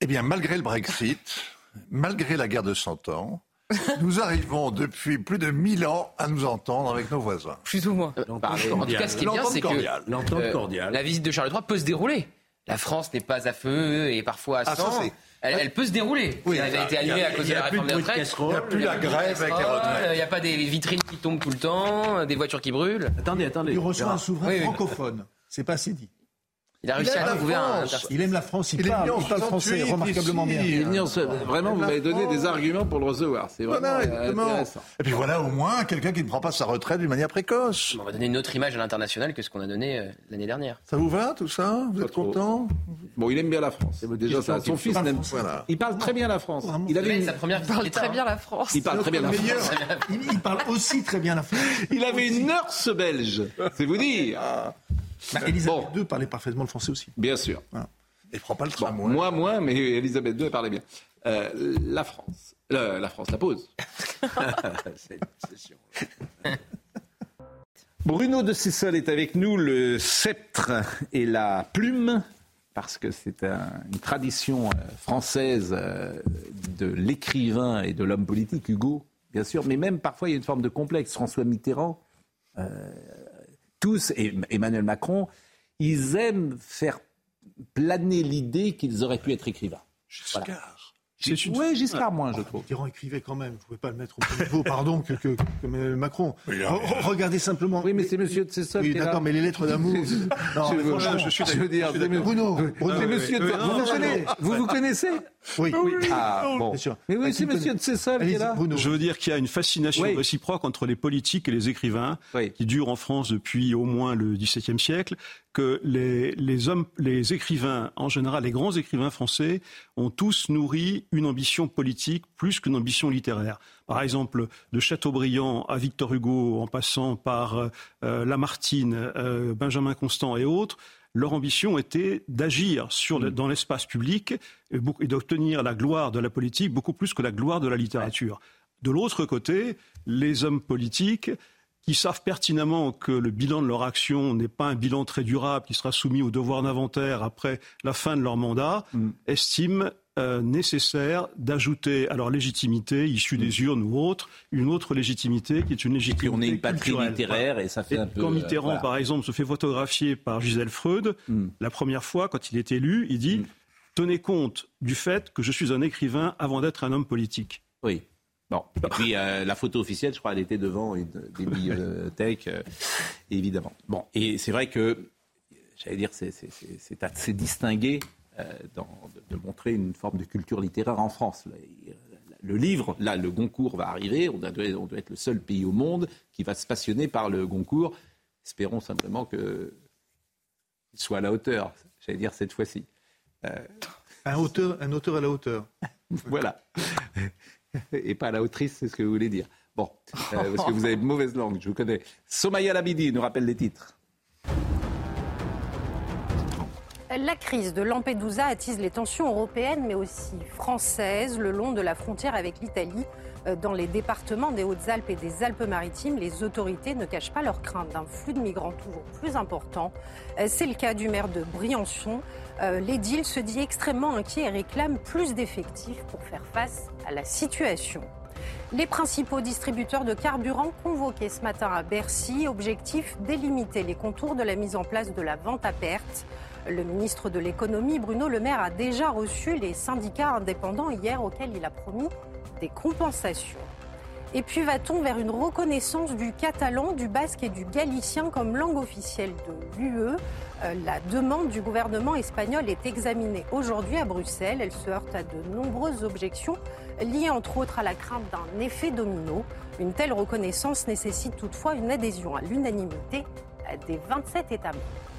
Eh bien, malgré le Brexit, malgré la guerre de 100 ans, nous arrivons depuis plus de 1000 ans à nous entendre avec nos voisins. Plutôt moi. En tout cas, ce qui est bien, c'est que euh, la visite de Charles III peut se dérouler. La France n'est pas à feu et parfois à ah, sang. elle, peut se dérouler. elle a été annulée à cause de la réforme des retraites. Il n'y a plus la grève avec les retraites. Il n'y a pas des vitrines qui tombent tout le temps, des voitures qui brûlent. Attendez, attendez. Il reçoit un souverain francophone. C'est pas assez dit. Il a réussi à trouver un. Il aime la France, il, parle, il parle français remarquablement bien. vraiment, vous m'avez donné des arguments pour le recevoir. C'est vraiment intéressant. Et puis voilà au moins quelqu'un qui ne prend pas sa retraite d'une manière précoce. On va donner une autre image à l'international que ce qu'on a donné euh, l'année dernière. Ça vous va tout ça? Vous êtes content? Bon, il aime bien la France. Déjà, ça, son fils n'aime pas. Il parle très bien la France. Il avait sa première. Il parle très bien la France. Il parle très bien la France. Il parle aussi très bien la France. Il avait une nurse belge. C'est vous dire. Bah, Elisabeth II parlait parfaitement le français aussi. Bien sûr. Et prend pas le tram. moi, moins, mais Elisabeth II, elle parlait bien. Euh, la France. Euh, la France, la pause. Bruno de Cessel est avec nous, le sceptre et la plume, parce que c'est une tradition euh, française de l'écrivain et de l'homme politique, Hugo, bien sûr, mais même parfois il y a une forme de complexe. François Mitterrand tous, et Emmanuel Macron, ils aiment faire planer l'idée qu'ils auraient pu être écrivains. Giscard. Oui, Giscard moins, je trouve. Mitterrand écrivait quand même. Vous ne pouvez pas le mettre au même niveau, pardon, que, que, Macron. regardez simplement. Oui, mais c'est Monsieur de Cessol oui, d'accord, mais les lettres d'amour. non, je, je, je, suis, je veux dire, Bruno, Bruno, c'est Monsieur de Vous vous connaissez Oui, oui. Ah, bon. Bien sûr. Mais oui, c'est monsieur de Cessel qui est là. Je veux dire qu'il y a une fascination réciproque entre les politiques et les écrivains qui dure en France depuis au moins le XVIIe siècle, que les, les, hommes, les écrivains, en général, les grands écrivains français, ont tous nourri une ambition politique plus qu'une ambition littéraire. Par exemple, de Chateaubriand à Victor Hugo, en passant par euh, Lamartine, euh, Benjamin Constant et autres, leur ambition était d'agir mm. dans l'espace public et, d'obtenir la gloire de la politique beaucoup plus que la gloire de la littérature. De l'autre côté, les hommes politiques qui savent pertinemment que le bilan de leur action n'est pas un bilan très durable, qui sera soumis au devoir d'inventaire après la fin de leur mandat, mm. estiment euh, nécessaire d'ajouter à leur légitimité, issue des urnes ou autres, une autre légitimité qui est une légitimité. on est une patrie littéraire et ça fait un peu. Quand Mitterrand, par exemple, se fait photographier par Gisèle Freud, mm. la première fois, quand il est élu, il dit mm. Tenez compte du fait que je suis un écrivain avant d'être un homme politique. Oui. Bon. Et puis euh, la photo officielle, je crois, elle était devant une, des bibliothèques, euh, évidemment. Bon, et c'est vrai que, j'allais dire, c'est assez distingué euh, de, montrer une forme de culture littéraire en France. Le livre, là, le Goncourt va arriver. On doit, on doit être le seul pays au monde qui va se passionner par le Goncourt. Espérons simplement qu'il soit à la hauteur, j'allais dire cette fois-ci. Euh, un, auteur, un auteur à la hauteur. voilà. Et pas à la autrice, c'est ce que vous voulez dire. Bon, euh, parce que vous avez mauvaise langue, je vous connais. Somaya Labidi nous rappelle les titres. La crise de Lampedusa attise les tensions européennes, mais aussi françaises, le long de la frontière avec l'Italie. Euh, dans les départements des Hautes-Alpes et des Alpes-Maritimes, les autorités ne cachent pas leur crainte d'un flux de migrants toujours plus important. Euh, c'est le cas du maire de Briançon. Euh, l'édile se dit extrêmement inquiet et réclame plus d'effectifs pour faire face à la situation. Les principaux distributeurs de carburant convoqués ce matin à Bercy, objectif délimiter les contours de la mise en place de la vente à perte. Le ministre de l'économie, Bruno Le Maire, a déjà reçu les syndicats indépendants hier auxquels il a promis des compensations. Et puis va-t-on vers une reconnaissance du catalan, du basque et du galicien comme langue officielle de l'UE euh, La demande du gouvernement espagnol est examinée aujourd'hui à Bruxelles. Elle se heurte à de nombreuses objections liées entre autres à la crainte d'un effet domino. Une telle reconnaissance nécessite toutefois une adhésion à l'unanimité des 27 États membres.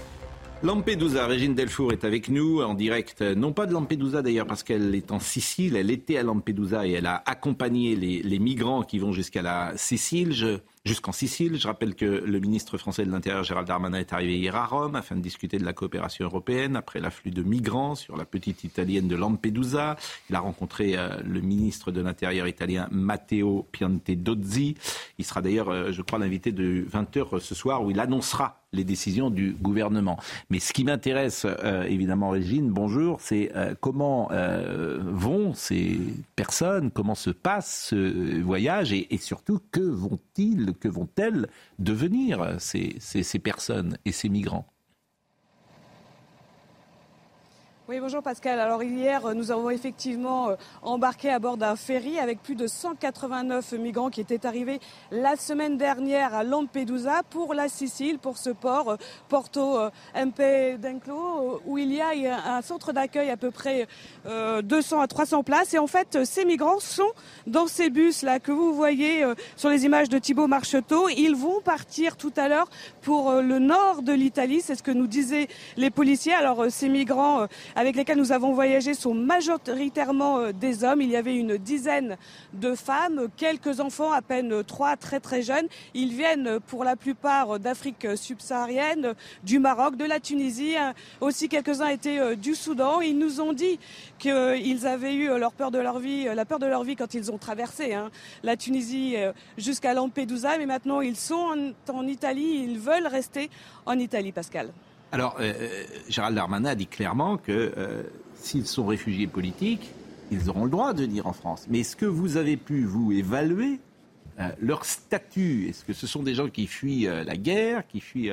Lampedusa, Régine Delfour est avec nous en direct, non pas de Lampedusa d'ailleurs parce qu'elle est en Sicile, elle était à Lampedusa et elle a accompagné les, migrants qui vont jusqu'à la Sicile. Jusqu'en Sicile. Je rappelle que le ministre français de l'Intérieur, Gérald Darmanin, est arrivé hier à Rome afin de discuter de la coopération européenne après l'afflux de migrants sur la petite italienne de Lampedusa. Il a rencontré euh, le ministre de l'Intérieur italien Matteo Piantedozzi. Il sera d'ailleurs, euh, je crois, l'invité de 20h ce soir où il annoncera les décisions du gouvernement. Mais ce qui m'intéresse, euh, évidemment, Régine, bonjour, c'est comment vont ces personnes, comment se passe ce voyage? Et surtout que vont-ils que vont-elles devenir ces, ces personnes et ces migrants? Oui, bonjour Pascal. Alors hier, nous avons effectivement euh, embarqué à bord d'un ferry avec plus de 189 migrants qui étaient arrivés la semaine dernière à Lampedusa pour la Sicile, pour ce port, euh, Porto euh, MP d'Enclo, où il y a un centre d'accueil à peu près 200 à 300 places. Et en fait, ces migrants sont dans ces bus là que vous voyez sur les images de Thibaut Marcheteau. Ils vont partir tout à l'heure pour le nord de l'Italie. C'est ce que nous disaient les policiers. Alors ces migrants avec lesquels nous avons voyagé sont majoritairement euh, des hommes. Il y avait une dizaine de femmes, quelques enfants, à peine trois, très très jeunes. Ils viennent pour la plupart d'Afrique subsaharienne, du Maroc, de la Tunisie. Hein. Aussi quelques-uns étaient euh, du Soudan. Ils nous ont dit qu'ils avaient eu leur peur de leur vie, la peur de leur vie quand ils ont traversé hein, la Tunisie euh, jusqu'à Lampedusa. Mais maintenant, ils sont en Italie. Ils veulent rester en Italie, Pascal. Alors, euh, euh, Gérald Darmanin a dit clairement que euh, s'ils sont réfugiés politiques, ils auront le droit de venir en France. Mais est-ce que vous avez pu, vous, évaluer leur statut? Est-ce que ce sont des gens qui fuient la guerre, qui fuient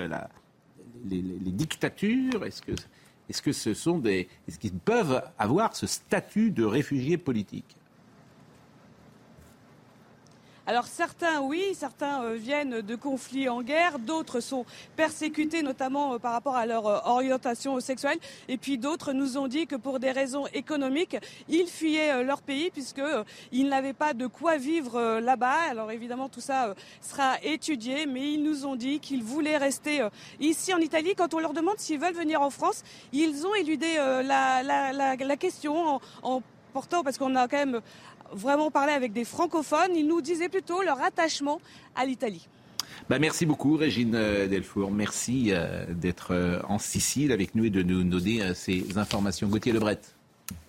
les, dictatures? Est-ce que ce sont des... Est-ce qu'ils peuvent avoir ce statut de réfugiés politiques? Alors certains, oui, certains viennent de conflits en guerre, d'autres sont persécutés, notamment par rapport à leur orientation sexuelle, et puis d'autres nous ont dit que pour des raisons économiques, ils fuyaient leur pays puisqu'ils n'avaient pas de quoi vivre là-bas. Alors évidemment, tout ça sera étudié, mais ils nous ont dit qu'ils voulaient rester ici en Italie. Quand on leur demande s'ils veulent venir en France, ils ont éludé la, question en portant, parce qu'on a quand même vraiment parlé avec des francophones, ils nous disaient plutôt leur attachement à l'Italie. Bah merci beaucoup Régine euh, Delfour. Merci euh, d'être euh, en Sicile avec nous et de nous donner ces informations. Gauthier Lebret.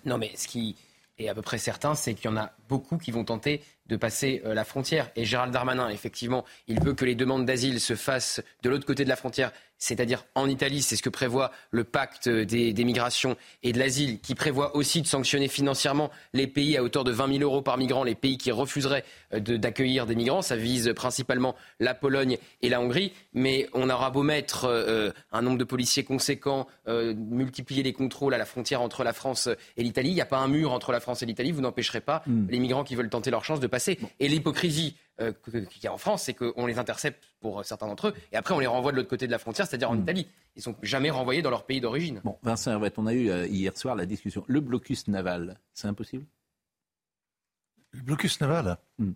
Non mais ce qui est à peu près certain, c'est qu'il y en a beaucoup qui vont tenter de passer la frontière. Et Gérald Darmanin, effectivement, il veut que les demandes d'asile se fassent de l'autre côté de la frontière c'est-à-dire en Italie, c'est ce que prévoit le pacte des, migrations et de l'asile, qui prévoit aussi de sanctionner financièrement les pays à hauteur de 20 000 euros par migrant, les pays qui refuseraient euh, d'accueillir des migrants. Ça vise principalement la Pologne et la Hongrie, mais on aura beau mettre euh, un nombre de policiers conséquent, euh, multiplier les contrôles à la frontière entre la France et l'Italie. Il n'y a pas un mur entre la France et l'Italie, vous n'empêcherez pas hmm. les migrants qui veulent tenter leur chance de passer. Et l'hypocrisie euh, qu'il y a en France, c'est qu'on les intercepte pour certains d'entre eux, et après on les renvoie de l'autre côté de la frontière, c'est-à-dire en hmm. Italie. Ils sont jamais renvoyés dans leur pays d'origine. Bon, Vincent Hervet, on a eu euh, hier soir la discussion. Le blocus naval, c'est impossible? Le blocus naval? Hmm.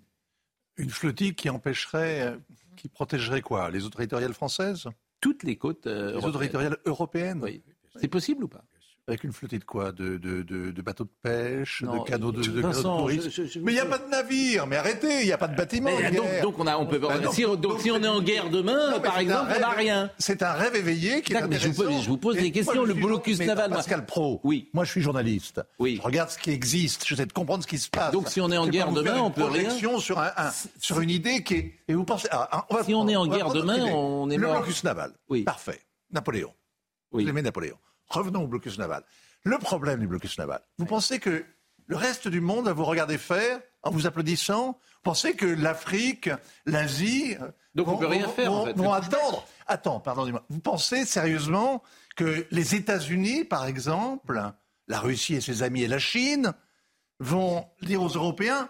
Une flottille qui empêcherait, euh, qui protégerait quoi? Les eaux territoriales françaises? Toutes les côtes. les eaux territoriales européennes? Oui. C'est possible ou pas? Avec une flottille de quoi de, de, de, bateaux de pêche, de canaux de, de, tourisme. mais il n'y a pas de navire, mais arrêtez, il n'y a pas de bâtiment. donc, donc, on a, on peut, bah si, donc, si on est en guerre demain, par exemple, on n'a rien. C'est un rêve éveillé qui est intéressant. Je vous, pose des questions. le blocus naval. Pascal Pro. Oui. Moi, je suis journaliste. Oui. Je regarde ce qui existe. J'essaie de comprendre ce qui se passe. Donc, si on est en guerre demain, on peut rien. sur un, sur une idée qui est. Et vous pensez. Ah, si on est en guerre demain, on est mort. Le blocus naval. Oui. Parfait. Napoléon. Vous aimez Napoléon. Revenons au blocus naval. Le problème du blocus naval, vous pensez que le reste du monde va vous regarder faire en vous applaudissant? Vous pensez que l'Afrique, l'Asie Donc vont, on peut rien faire, en fait. vont attendre Attends, pardonnez-moi. Vous pensez sérieusement que les États-Unis, par exemple, la Russie et ses amis et la Chine, vont dire aux Européens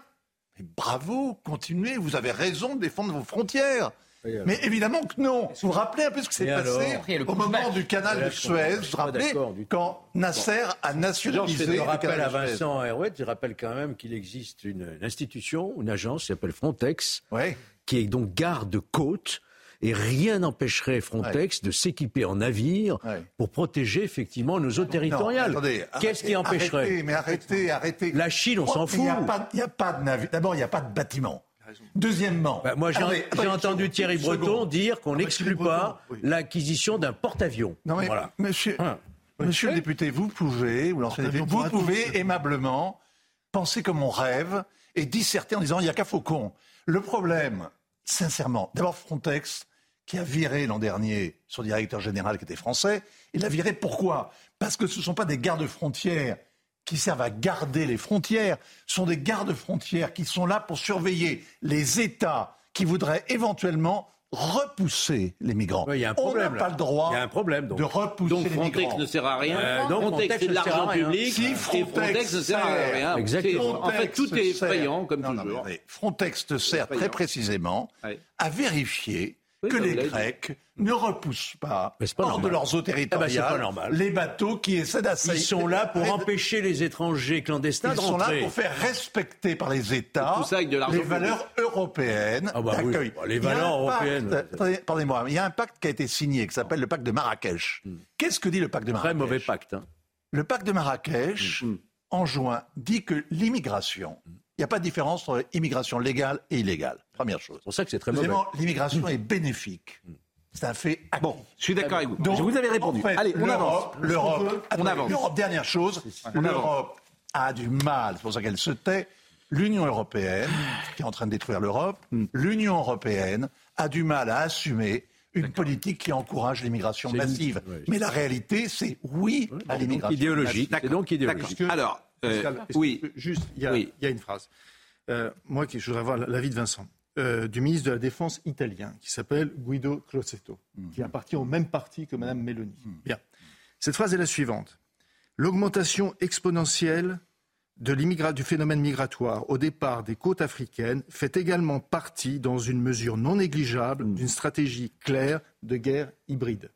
bravo, continuez, vous avez raison de défendre vos frontières. Mais évidemment que non. Vous vous rappelez un peu ce qui s'est passé au moment du canal de Suez Vous vous rappelez quand Nasser a nationalisé je rappelle à Vincent Herouet, je rappelle quand même qu'il existe une, institution, une agence qui s'appelle Frontex, qui est donc garde-côte et rien n'empêcherait Frontex de s'équiper en navire pour protéger effectivement nos eaux territoriales. Qu'est-ce qui empêcherait arrêtez, Mais arrêtez, arrêtez. La Chine, on s'en fout. Il n'y a, pas de navire. D'abord, il n'y a pas de bâtiment. Deuxièmement, bah, moi j'ai entendu Thierry Breton dire qu'on n'exclut pas l'acquisition d'un porte-avions. Non mais monsieur, hein. monsieur le député, vous pouvez, vous, vous pouvez. aimablement penser comme on rêve et disserter en disant il n'y a qu'à Faucon. Le problème, sincèrement, d'abord Frontex, qui a viré l'an dernier son directeur général qui était français, il l'a viré. Pourquoi? Parce que ce ne sont pas des gardes-frontières qui servent à garder les frontières sont des gardes-frontières qui sont là pour surveiller les États qui voudraient éventuellement repousser les migrants. il y a un problème, On n'a pas le droit il y a un problème, de repousser donc, les Frontex migrants. ne sert à rien. Euh, donc Frontex, c'est de l'argent public. Si Frontex, ne sert à rien. Exactement. en fait, tout est effrayant, comme toujours. Frontex sert très précisément à vérifier que les Grecs ne repoussent pas, hors de leurs eaux territoriales les bateaux qui essaient d'assaillir. Ils sont là pour empêcher les étrangers clandestins Ils sont là pour faire respecter par les États les valeurs européennes ah bah d'accueil. les valeurs européennes. Pardonnez-moi, il y a un pacte qui a été signé qui s'appelle le pacte de Marrakech. Hmm. Qu'est-ce que dit le pacte de Marrakech Très mauvais pacte. Hein. Le pacte de Marrakech, hmm. en juin, dit que l'immigration il n'y a pas de différence entre immigration légale et illégale. Première chose. C'est pour ça que c'est très mauvais. l'immigration est bénéfique. C'est un fait Bon, je suis d'accord avec vous. je vous avais répondu. Allez, on avance. L'Europe, on avance. L'Europe, dernière chose, l'Europe a du mal, c'est pour ça qu'elle se tait. L'Union européenne, qui est en train de détruire l'Europe, hmm. l'Union européenne a du mal à assumer une politique qui encourage l'immigration massive. Mais la réalité, c'est oui à l'immigration. Idéologique. C'est donc idéologique. Alors, euh, oui. Juste, il y, a, une phrase. Euh, moi, je voudrais avoir l'avis de Vincent. Euh, du ministre de la Défense italien, qui s'appelle Guido Crosetto, mm. qui appartient au même parti que Mme Meloni. Mm. Bien. Cette phrase est la suivante. L'augmentation exponentielle de du phénomène migratoire au départ des côtes africaines fait également partie, dans une mesure non négligeable, mm. d'une stratégie claire de guerre hybride.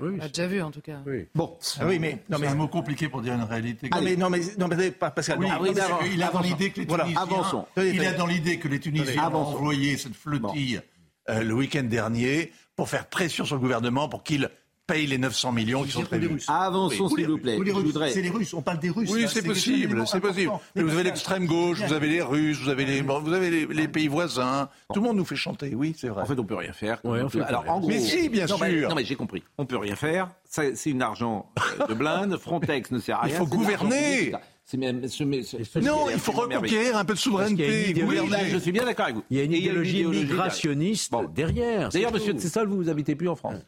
On l'a déjà vu en tout cas. Bon, ah oui, mais c'est un mot compliqué pour dire une réalité. Non, mais non, mais non, mais pas Pascal. Oui, il a dans l'idée que les Tunisiens, il a dans l'idée que les Tunisiens ont envoyé cette flottille euh, le week-end dernier pour faire pression sur le gouvernement pour qu'il paye les 900 millions qui sont prévus. Avançons, s'il vous plaît. C'est les Russes, on parle des Russes. Oui, c'est possible, c'est possible. Mais vous avez l'extrême gauche, vous avez les Russes, vous avez les, vous avez les, pays voisins. Tout le monde nous fait chanter, oui, c'est vrai. En fait, on peut rien faire. Alors, en gros, mais si, bien sûr. non, mais j'ai compris. On peut rien faire. C'est une argent euh, de blinde. Frontex ne sert à rien. Il faut gouverner. non, il faut reconquérir un peu de souveraineté. je suis bien d'accord avec vous. Il y a une idéologie, migrationniste derrière. D'ailleurs, monsieur Tsessal, vous n'habitez plus en France.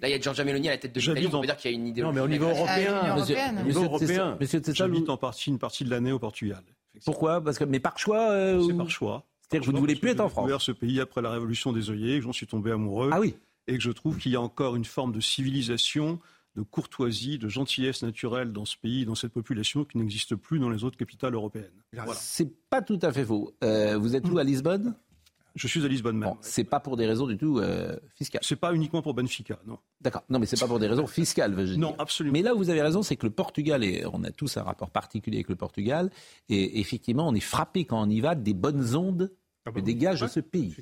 Là, il y a Giorgia Meloni à la tête de l'Italie. On peut dire qu'il y a une idéologie. Non, mais au niveau européen. Monsieur, européen. J'habite en partie une partie de l'année au Portugal. Pourquoi Parce que mais par choix. Euh, C'est par choix. C'est-à-dire que vous ne voulez plus être en France. J'ai découvert ce pays après la révolution des œillets, que j'en suis tombé amoureux. Ah oui. Et que je trouve qu'il y a encore une forme de civilisation de courtoisie, de gentillesse naturelle dans ce pays, dans cette population qui n'existe plus dans les autres capitales européennes. Voilà. C'est pas tout à fait faux. Euh, vous êtes où à Lisbonne? Je suis à Lisbonne même. c'est pas pour des raisons du tout euh, fiscales. C'est pas uniquement pour Benfica, non. D'accord. Non, mais c'est pas pour des raisons fiscales, veux Non, absolument. Mais là où vous avez raison, c'est que le Portugal, et on a tous un rapport particulier avec le Portugal, et effectivement, on est frappé quand on y va des bonnes ondes ah bah que dégage ce pays.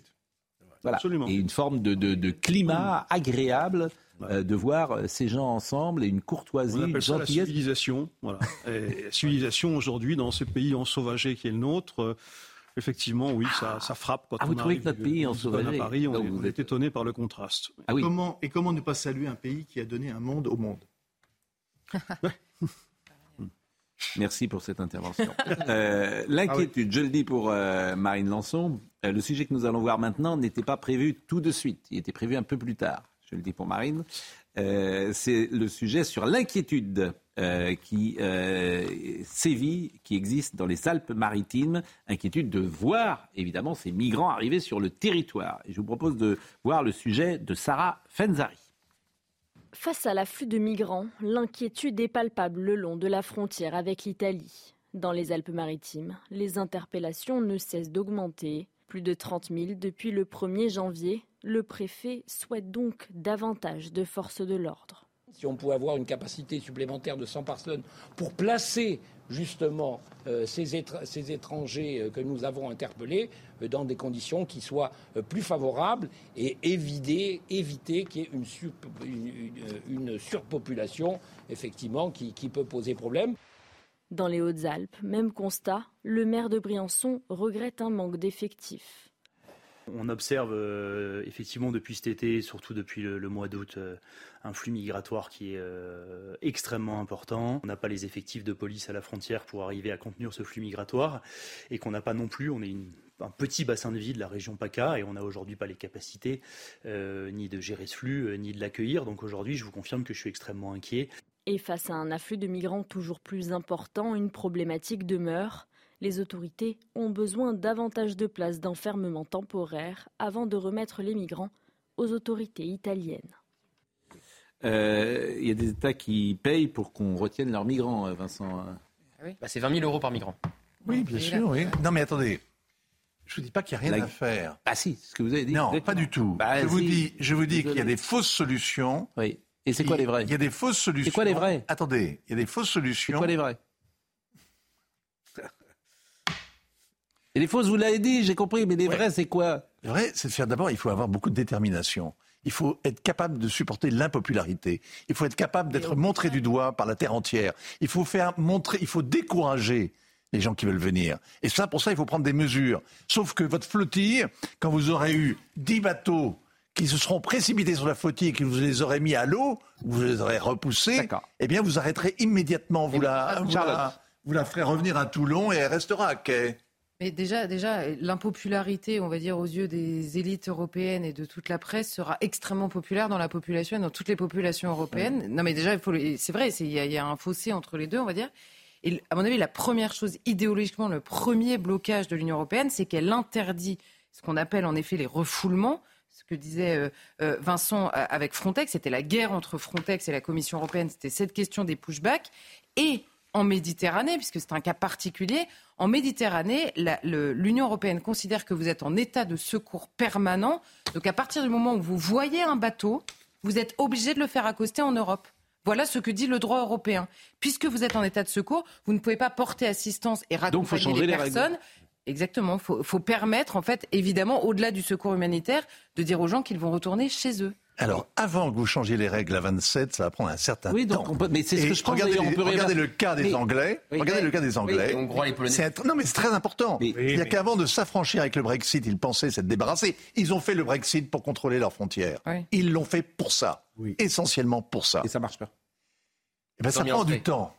Voilà. Absolument. Et une forme de, climat agréable. Euh, de voir euh, ces gens ensemble et une courtoisie, on appelle ça la civilisation. Voilà. et civilisation aujourd'hui dans ce pays ensauvagé qui est le nôtre. Effectivement, oui, ça, ça frappe quand ah, on vous que notre pays en à Paris, on, est, étonné par le contraste. Ah, oui. comment, et comment ne pas saluer un pays qui a donné un monde au monde? Merci pour cette intervention. Euh, l'inquiétude, je le dis pour euh, Marine Lançon, euh, le sujet que nous allons voir maintenant n'était pas prévu tout de suite. Il était prévu un peu plus tard. Je le dis pour Marine. C'est le sujet sur l'inquiétude qui sévit, qui existe dans les Alpes-Maritimes. Inquiétude de voir, évidemment, ces migrants arriver sur le territoire. Je vous propose de voir le sujet de Sarah Fenzari. Face à l'afflux de migrants, l'inquiétude est palpable le long de la frontière avec l'Italie. Dans les Alpes-Maritimes, les interpellations ne cessent d'augmenter. Plus de 30 000 depuis le 1er janvier. Le préfet souhaite donc davantage de forces de l'ordre. Si on pouvait avoir une capacité supplémentaire de 100 personnes pour placer justement euh, ces, étrangers euh, que nous avons interpellés euh, dans des conditions qui soient plus favorables et éviter, éviter qu'il y ait une, surpopulation effectivement qui, qui peut poser problème. Dans les Hautes-Alpes, même constat, le maire de Briançon regrette un manque d'effectifs. On observe euh, effectivement depuis cet été, surtout depuis le, mois d'août, euh, un flux migratoire qui est euh, extrêmement important. On n'a pas les effectifs de police à la frontière pour arriver à contenir ce flux migratoire et qu'on n'a pas non plus, on est un petit bassin de vie de la région PACA et on n'a aujourd'hui pas les capacités ni de gérer ce flux ni de l'accueillir. Donc aujourd'hui, je vous confirme que je suis extrêmement inquiet. Et face à un afflux de migrants toujours plus important, une problématique demeure les autorités ont besoin davantage de places d'enfermement temporaire avant de remettre les migrants aux autorités italiennes. Euh, il y a des États qui payent pour qu'on retienne leurs migrants, euh, Vincent. Ah bah, c'est 20 000 euros par migrant. Oui, bien sûr. Oui. Non, mais attendez. Je ne dis pas qu'il n'y a rien à faire. Ah si, ce que vous avez dit. Non, pas du tout. Bah, je, vous dis, je vous dis qu'il y a des fausses solutions. Oui. Et c'est quoi les vraies Il y a des fausses solutions. C'est quoi les vraies Attendez, il y a des fausses solutions. C'est quoi les vraies Et les fausses, vous l'avez dit, j'ai compris, mais les vrais, c'est quoi Les vrais, c'est de faire d'abord, il faut avoir beaucoup de détermination. Il faut être capable de supporter l'impopularité. Il faut être capable d'être montré du doigt par la terre entière. Il faut faire montrer, il faut décourager les gens qui veulent venir. Et ça, pour ça, il faut prendre des mesures. Sauf que votre flottille, quand vous aurez eu 10 bateaux qui se seront précipités sur la flottille et qui vous les auraient mis à l'eau, vous les aurez repoussés, eh bien, vous arrêterez immédiatement. Vous, la, vous, la, vous la ferez revenir à Toulon et elle restera à quai. Mais déjà, déjà l'impopularité, on va dire, aux yeux des élites européennes et de toute la presse sera extrêmement populaire dans la population, dans toutes les populations européennes. Non, mais déjà, c'est vrai, il y, y, a un fossé entre les deux, on va dire. Et à mon avis, la première chose, idéologiquement, le premier blocage de l'Union européenne, c'est qu'elle interdit ce qu'on appelle en effet les refoulements, ce que disait Vincent avec Frontex, c'était la guerre entre Frontex et la Commission européenne, c'était cette question des pushbacks. Et en Méditerranée, puisque c'est un cas particulier, en Méditerranée, l'Union européenne considère que vous êtes en état de secours permanent. Donc à partir du moment où vous voyez un bateau, vous êtes obligé de le faire accoster en Europe. Voilà ce que dit le droit européen. Puisque vous êtes en état de secours, vous ne pouvez pas porter assistance et raccompagner les personnes. Exactement. Il faut, permettre, en fait, évidemment, au-delà du secours humanitaire, de dire aux gens qu'ils vont retourner chez eux. Alors, avant que vous changiez les règles à 27, ça va prendre un certain oui, donc temps. On mais c'est ce que je pense regardez, on peut regardez le cas des Anglais. regardez le cas des Anglais. les Polonais. Non, mais c'est très important. Il n'y a qu'avant de s'affranchir avec le Brexit, ils pensaient s'être débarrassés. Ils ont fait le Brexit pour contrôler leurs frontières. Ils l'ont fait pour ça. Essentiellement pour ça. Et ça marche pas. Eh ben, ça prend du temps.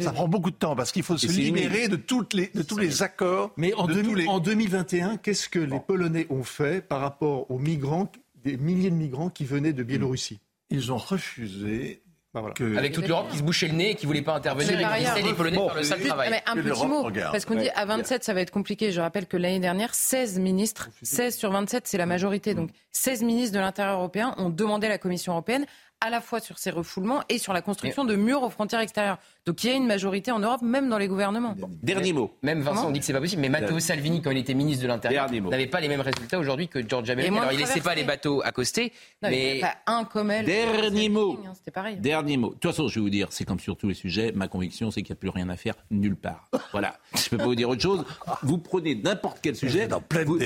Ça prend beaucoup de temps parce qu'il faut se libérer de, toutes les, de tous les accords. Mais en, en 2021, qu'est-ce que les Polonais ont fait par rapport aux migrants des milliers de migrants qui venaient de Biélorussie. Ils ont refusé bah, Avec toute l'Europe qui se bouchait le nez et qui ne voulait pas intervenir et qui les Polonais faire le sale travail. Mais un petit mot, parce qu'on dit à 27 ça va être compliqué. Je rappelle que l'année dernière, 16 ministres, 16 sur 27 c'est la majorité, donc 16 ministres de l'Intérieur européen ont demandé à la Commission européenne à la fois sur ces refoulements et sur la construction de murs aux frontières extérieures. Donc il y a une majorité en Europe, même dans les gouvernements. Dernier mot. Même Vincent, on dit que c'est pas possible, mais Matteo Salvini, quand il était ministre de l'Intérieur, n'avait pas les mêmes résultats aujourd'hui que Giorgia Meloni. Alors il laissait pas les bateaux accoster, non, mais pas un comme elle. Dernier mot. Hein, c'était pareil. Dernier mot. De toute façon, je vais vous dire, c'est comme sur tous les sujets, ma conviction, c'est qu'il n'y a plus rien à faire nulle part. Voilà. Je peux pas vous dire autre chose. Vous prenez n'importe quel sujet. Dans pleine vous,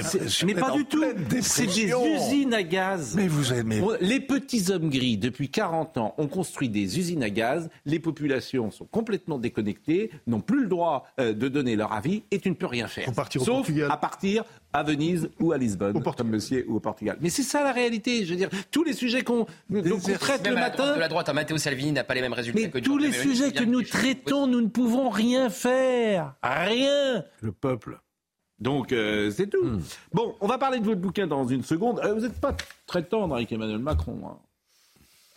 mais pas du tout. C'est des usines à gaz. Mais vous aimez. Les petits hommes gris, depuis 40 ans, ont construit des usines à gaz. Les populations sont complètement déconnectées, n'ont plus le droit euh, de donner leur avis et tu ne peux rien faire. Sauf à partir à Venise ou à Lisbonne, comme monsieur, ou au Portugal. Mais c'est ça la réalité. Je veux dire, tous les sujets qu'on traite le matin. De la droite, Matteo Salvini n'a pas les mêmes résultats mais que tous les sujets que nous traitons, nous ne pouvons rien faire. Rien. Le peuple. Donc euh, c'est tout. Hmm. Bon, on va parler de votre bouquin dans une seconde. Euh, vous n'êtes pas très tendre avec Emmanuel Macron. Hein.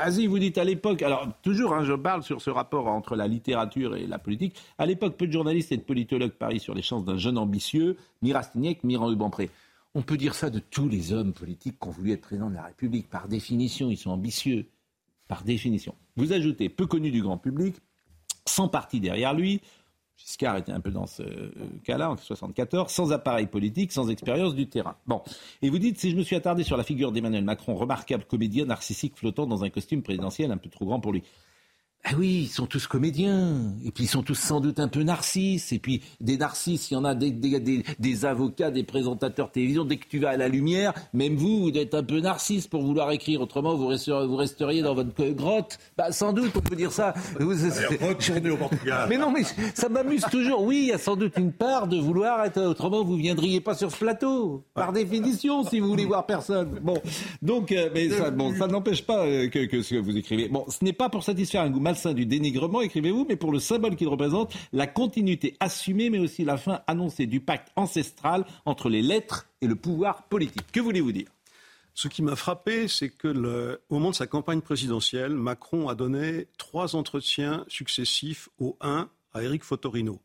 Asie, vous dites à l'époque, alors toujours, hein, je parle sur ce rapport entre la littérature et la politique. À l'époque, peu de journalistes et de politologues parient sur les chances d'un jeune ambitieux, Mirastignac, Miran Rubempré. On peut dire ça de tous les hommes politiques qui ont voulu être président de la République. Par définition, ils sont ambitieux. Par définition. Vous ajoutez peu connu du grand public, sans parti derrière lui, Giscard était un peu dans ce euh, cas-là, en 1974, sans appareil politique, sans expérience du terrain. Bon. Et vous dites, si je me suis attardé sur la figure d'Emmanuel Macron, remarquable comédien narcissique flottant dans un costume présidentiel un peu trop grand pour lui. Ah oui, ils sont tous comédiens. Et puis ils sont tous sans doute un peu narcisses. Et puis des narcisses, il y en a des, des, des, avocats, des présentateurs de télévision. Dès que tu vas à la lumière, même vous, vous êtes un peu narcisse pour vouloir écrire. Autrement, vous resteriez, vous resteriez dans votre grotte. Bah, sans doute, on peut dire ça. Vous, au Portugal. Mais non, mais ça m'amuse toujours. Oui, il y a sans doute une part de vouloir être. Autrement, vous viendriez pas sur ce plateau. Par définition, si vous voulez voir personne. Bon. Donc, euh, mais ça, bon, ça n'empêche pas euh, que, que, ce que vous écrivez. Bon, ce n'est pas pour satisfaire un goût malsain du dénigrement, écrivez-vous, mais pour le symbole qu'il représente, la continuité assumée, mais aussi la fin annoncée du pacte ancestral entre les lettres et le pouvoir politique. Que voulez-vous dire? Ce qui m'a frappé, c'est que le, au moment de sa campagne présidentielle, Macron a donné trois entretiens successifs au 1 à Éric Fotorino.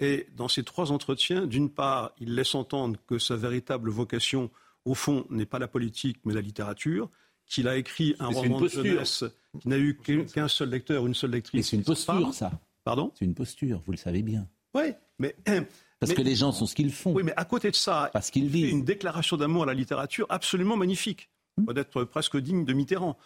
Et dans ces trois entretiens, d'une part, il laisse entendre que sa véritable vocation, au fond, n'est pas la politique, mais la littérature qu'il a écrit un roman de jeunesse qui n'a eu qu'un seul lecteur, une seule lectrice. Mais c'est une posture, ça. Pardon? C'est une posture, vous le savez bien. Oui, mais. Parce que les gens sont ce qu'ils font. Oui, mais à côté de ça, Parce qu'il fait une déclaration d'amour à la littérature absolument magnifique, hmm. d'être presque digne de Mitterrand.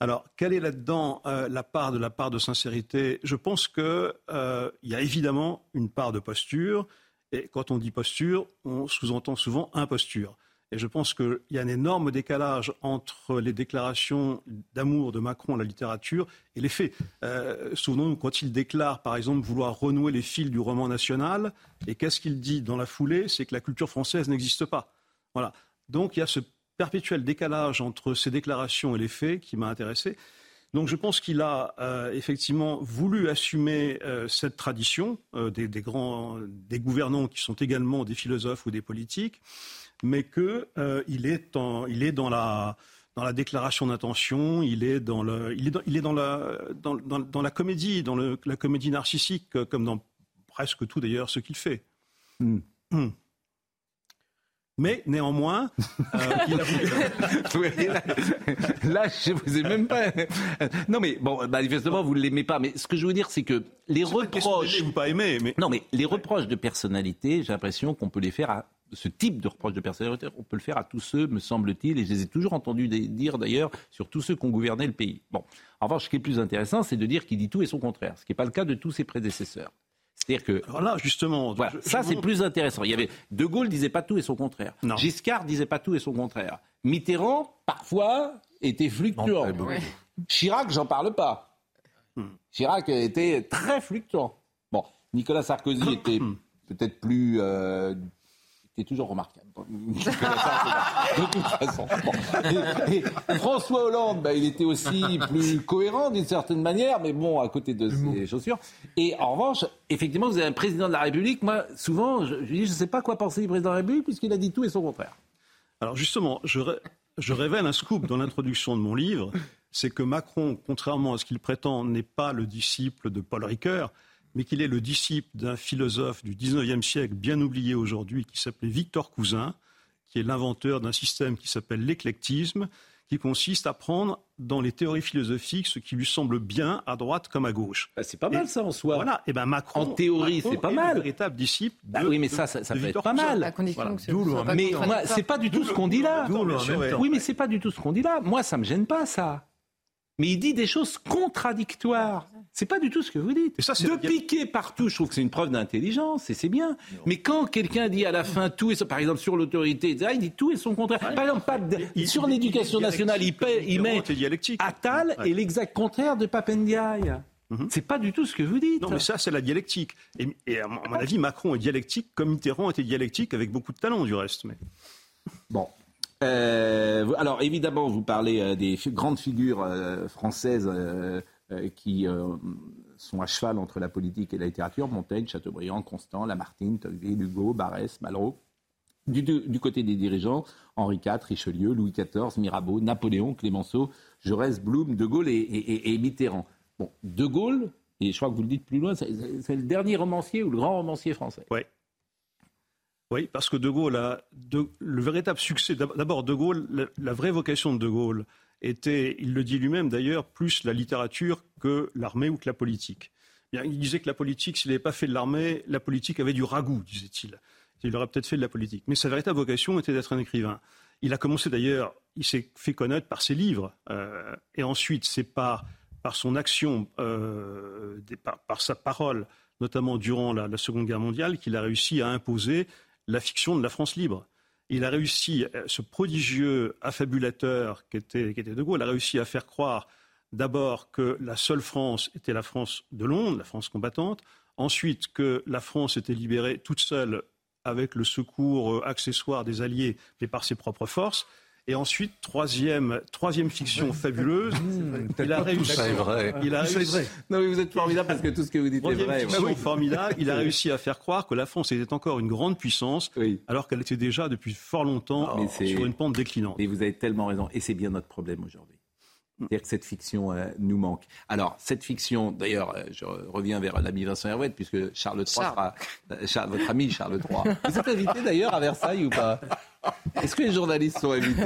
Alors, quelle est là-dedans euh, la part de la part de sincérité? Je pense qu'il euh, y a évidemment une part de posture, et quand on dit posture, on sous-entend souvent imposture. Et je pense qu'il y a un énorme décalage entre les déclarations d'amour de Macron à la littérature et les faits. Euh, Souvenons-nous quand il déclare, par exemple, vouloir renouer les fils du roman national, et qu'est-ce qu'il dit dans la foulée? C'est que la culture française n'existe pas. Voilà. Donc il y a ce perpétuel décalage entre ces déclarations et les faits qui m'a intéressé. Donc je pense qu'il a euh, effectivement voulu assumer euh, cette tradition des, grands, des gouvernants qui sont également des philosophes ou des politiques mais qu'il euh, est, il est dans la dans la déclaration d'intention, il est dans le, il est dans, il est dans la, dans, dans, la comédie, dans le, la comédie narcissique, euh, comme dans presque tout d'ailleurs ce qu'il fait. Hmm. Hmm. Mais néanmoins, euh, il a... là, je vous ai même pas. Non, mais bon, manifestement, vous ne l'aimez pas. Mais ce que je veux dire, c'est que les reproches. Vous pas aimé, mais non, mais les reproches de personnalité, j'ai l'impression qu'on peut les faire à ce type de reproche de personnalité, on peut le faire à tous ceux, me semble-t-il, et je les ai toujours entendus dire d'ailleurs sur tous ceux qui ont gouverné le pays. Bon, en revanche, ce qui est plus intéressant, c'est de dire qu'il dit tout et son contraire, ce qui n'est pas le cas de tous ses prédécesseurs. C'est-à-dire que. Alors là, justement. ça, c'est plus intéressant. Il y avait. De Gaulle disait pas tout et son contraire. Non. Giscard disait pas tout et son contraire. Mitterrand, parfois, était fluctuant. Chirac, j'en parle pas. Hmm. Chirac était très fluctuant. Bon, Nicolas Sarkozy était peut-être plus euh, est toujours remarquable. de toute façon. Et, François Hollande, bah, il était aussi plus cohérent d'une certaine manière, mais bon, à côté de ses chaussures. Et en revanche, effectivement, vous avez un président de la République. Moi, souvent, je, dis, je ne sais pas quoi penser du président de la République, puisqu'il a dit tout et son contraire. Alors justement, je, je révèle un scoop dans l'introduction de mon livre, c'est que Macron, contrairement à ce qu'il prétend, n'est pas le disciple de Paul Ricoeur, mais qu'il est le disciple d'un philosophe du XIXe siècle bien oublié aujourd'hui qui s'appelait Victor Cousin, qui est l'inventeur d'un système qui s'appelle l'éclectisme, qui consiste à prendre dans les théories philosophiques ce qui lui semble bien à droite comme à gauche. Bah, c'est pas mal ça en soi. Voilà. Et ben Macron. En théorie, c'est pas mal. Le véritable disciple. Bah oui, mais ça, ça, peut être pas mal. Mais moi, c'est pas du tout ce qu'on dit là. Oui, mais c'est pas du tout ce qu'on dit là. Moi, ça me gêne pas ça mais il dit des choses contradictoires. C'est pas du tout ce que vous dites. ça, de piquer partout, je trouve que c'est une preuve d'intelligence et c'est bien. Mais quand quelqu'un dit à la fin tout et par exemple sur l'autorité, il dit tout et son contraire. Par exemple, pas sur l'éducation nationale, il, il met Attal et l'exact contraire de Papendiaï. Mhm. C'est pas du tout ce que vous dites. Non, mais ça, c'est la dialectique. Et, à mon avis, Macron est dialectique comme Mitterrand était dialectique avec beaucoup de talent, du reste. Mais... Bon, euh, alors évidemment, vous parlez euh, des grandes figures euh, françaises qui sont à cheval entre la politique et la littérature Montaigne, Chateaubriand, Constant, Lamartine, Tocqueville, Hugo, Barès, Malraux. Du, côté des dirigeants, Henri IV, Richelieu, Louis XIV, Mirabeau, Napoléon, Clémenceau, Jaurès, Blum, De Gaulle et, Mitterrand. De Gaulle, et je crois que vous le dites plus loin, c'est le dernier romancier ou le grand romancier français. Ouais. Oui, parce que De Gaulle a le véritable succès. D'abord, De Gaulle, la, vraie vocation de De Gaulle était, il le dit lui-même d'ailleurs, plus la littérature que l'armée ou que la politique. il disait que la politique, s'il n'avait pas fait de l'armée, la politique avait du ragoût, disait-il. Il aurait peut-être fait de la politique. Mais sa véritable vocation était d'être un écrivain. Il a commencé d'ailleurs, il s'est fait connaître par ses livres, euh, et ensuite c'est par, par son action, euh, par, sa parole, notamment durant la Seconde Guerre mondiale, qu'il a réussi à imposer la fiction de la France libre. Il a réussi, euh, ce prodigieux affabulateur qu'était était De Gaulle, a réussi à faire croire d'abord que la seule France était la France de Londres, la France combattante, ensuite que la France était libérée toute seule avec le secours euh, accessoire des Alliés, mais par ses propres forces, et ensuite, troisième, troisième fiction fabuleuse, il a réussi. Ça est vrai. Il a réussi. Non, mais vous êtes formidable parce que tout ce que vous dites est vrai. Fiction formidable. Il a réussi à faire croire que la France était encore une grande puissance, alors qu'elle était déjà depuis fort longtemps sur une pente déclinante. Et vous avez tellement raison. Et c'est bien notre problème aujourd'hui. C'est-à-dire que cette fiction euh, nous manque. Alors, cette fiction, d'ailleurs, euh, je reviens vers l'ami Vincent Herouet, puisque Charles III sera euh, votre ami Charles III. Vous êtes invité d'ailleurs à Versailles ou pas? Est-ce que les journalistes sont invités?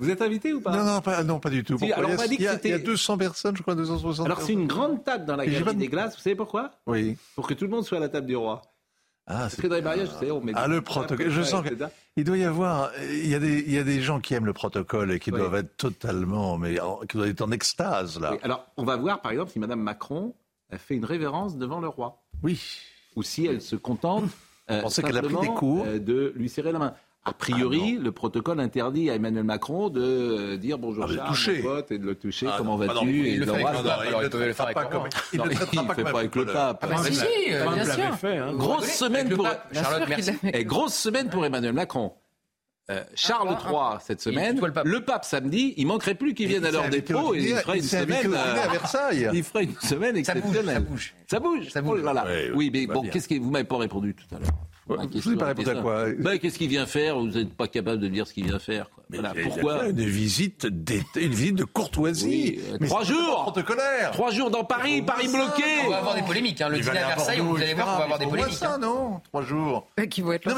Vous êtes invité ou pas? Non, non, pas, non, pas du tout. alors on dit il, y a, il, y a, 200 personnes, je crois, 260. Alors c'est une grande table dans la galerie des glaces. Vous savez pourquoi? Oui. Pour que tout le monde soit à la table du roi. Ah, c'est dans les mariages, vous savez, on met ah, le protocole. Je sens qu'il doit y avoir, il y, a des, il y a des gens qui aiment le protocole et qui doivent être totalement, mais qui doivent être en extase là. alors, on va voir, par exemple, si Madame Macron a fait une révérence devant le roi. Oui. Ou si elle se contente euh, on sait qu'elle a pris des cours. Euh, de lui serrer la main. A priori, ah, le protocole interdit à Emmanuel Macron de euh, dire bonjour ah, Charles, mon pote, et de le toucher, ah, comment vas-tu Il ne le fera pas comme il ne le fait pas avec le pape. Ah, si, bien sûr. Fait, hein. Grosse semaine pour Charlotte, merci. Et grosse semaine pour Emmanuel Macron. Euh, Charles III cette semaine, le pape. samedi, il manquerait plus qu'il vienne à l'heure des pros et il fera une semaine à Versailles. Il une semaine exceptionnelle. Ça bouge, ça bouge. Ça bouge. Oh oui, mais bon, qu'est-ce que vous m'avez pas répondu tout à l'heure vous n'avez pas répondu à quoi bah, Qu'est-ce qu'il vient faire Vous n'êtes pas capable de dire ce qu'il vient faire. Pourquoi Une visite, une visite de courtoisie. Euh, trois jours Trois jours dans Paris, Paris bloqué On va avoir des polémiques. Hein. Le dîner à Versailles, vous allez voir qu'on va avoir des polémiques. ça, hein. non Trois jours. Qui vont être là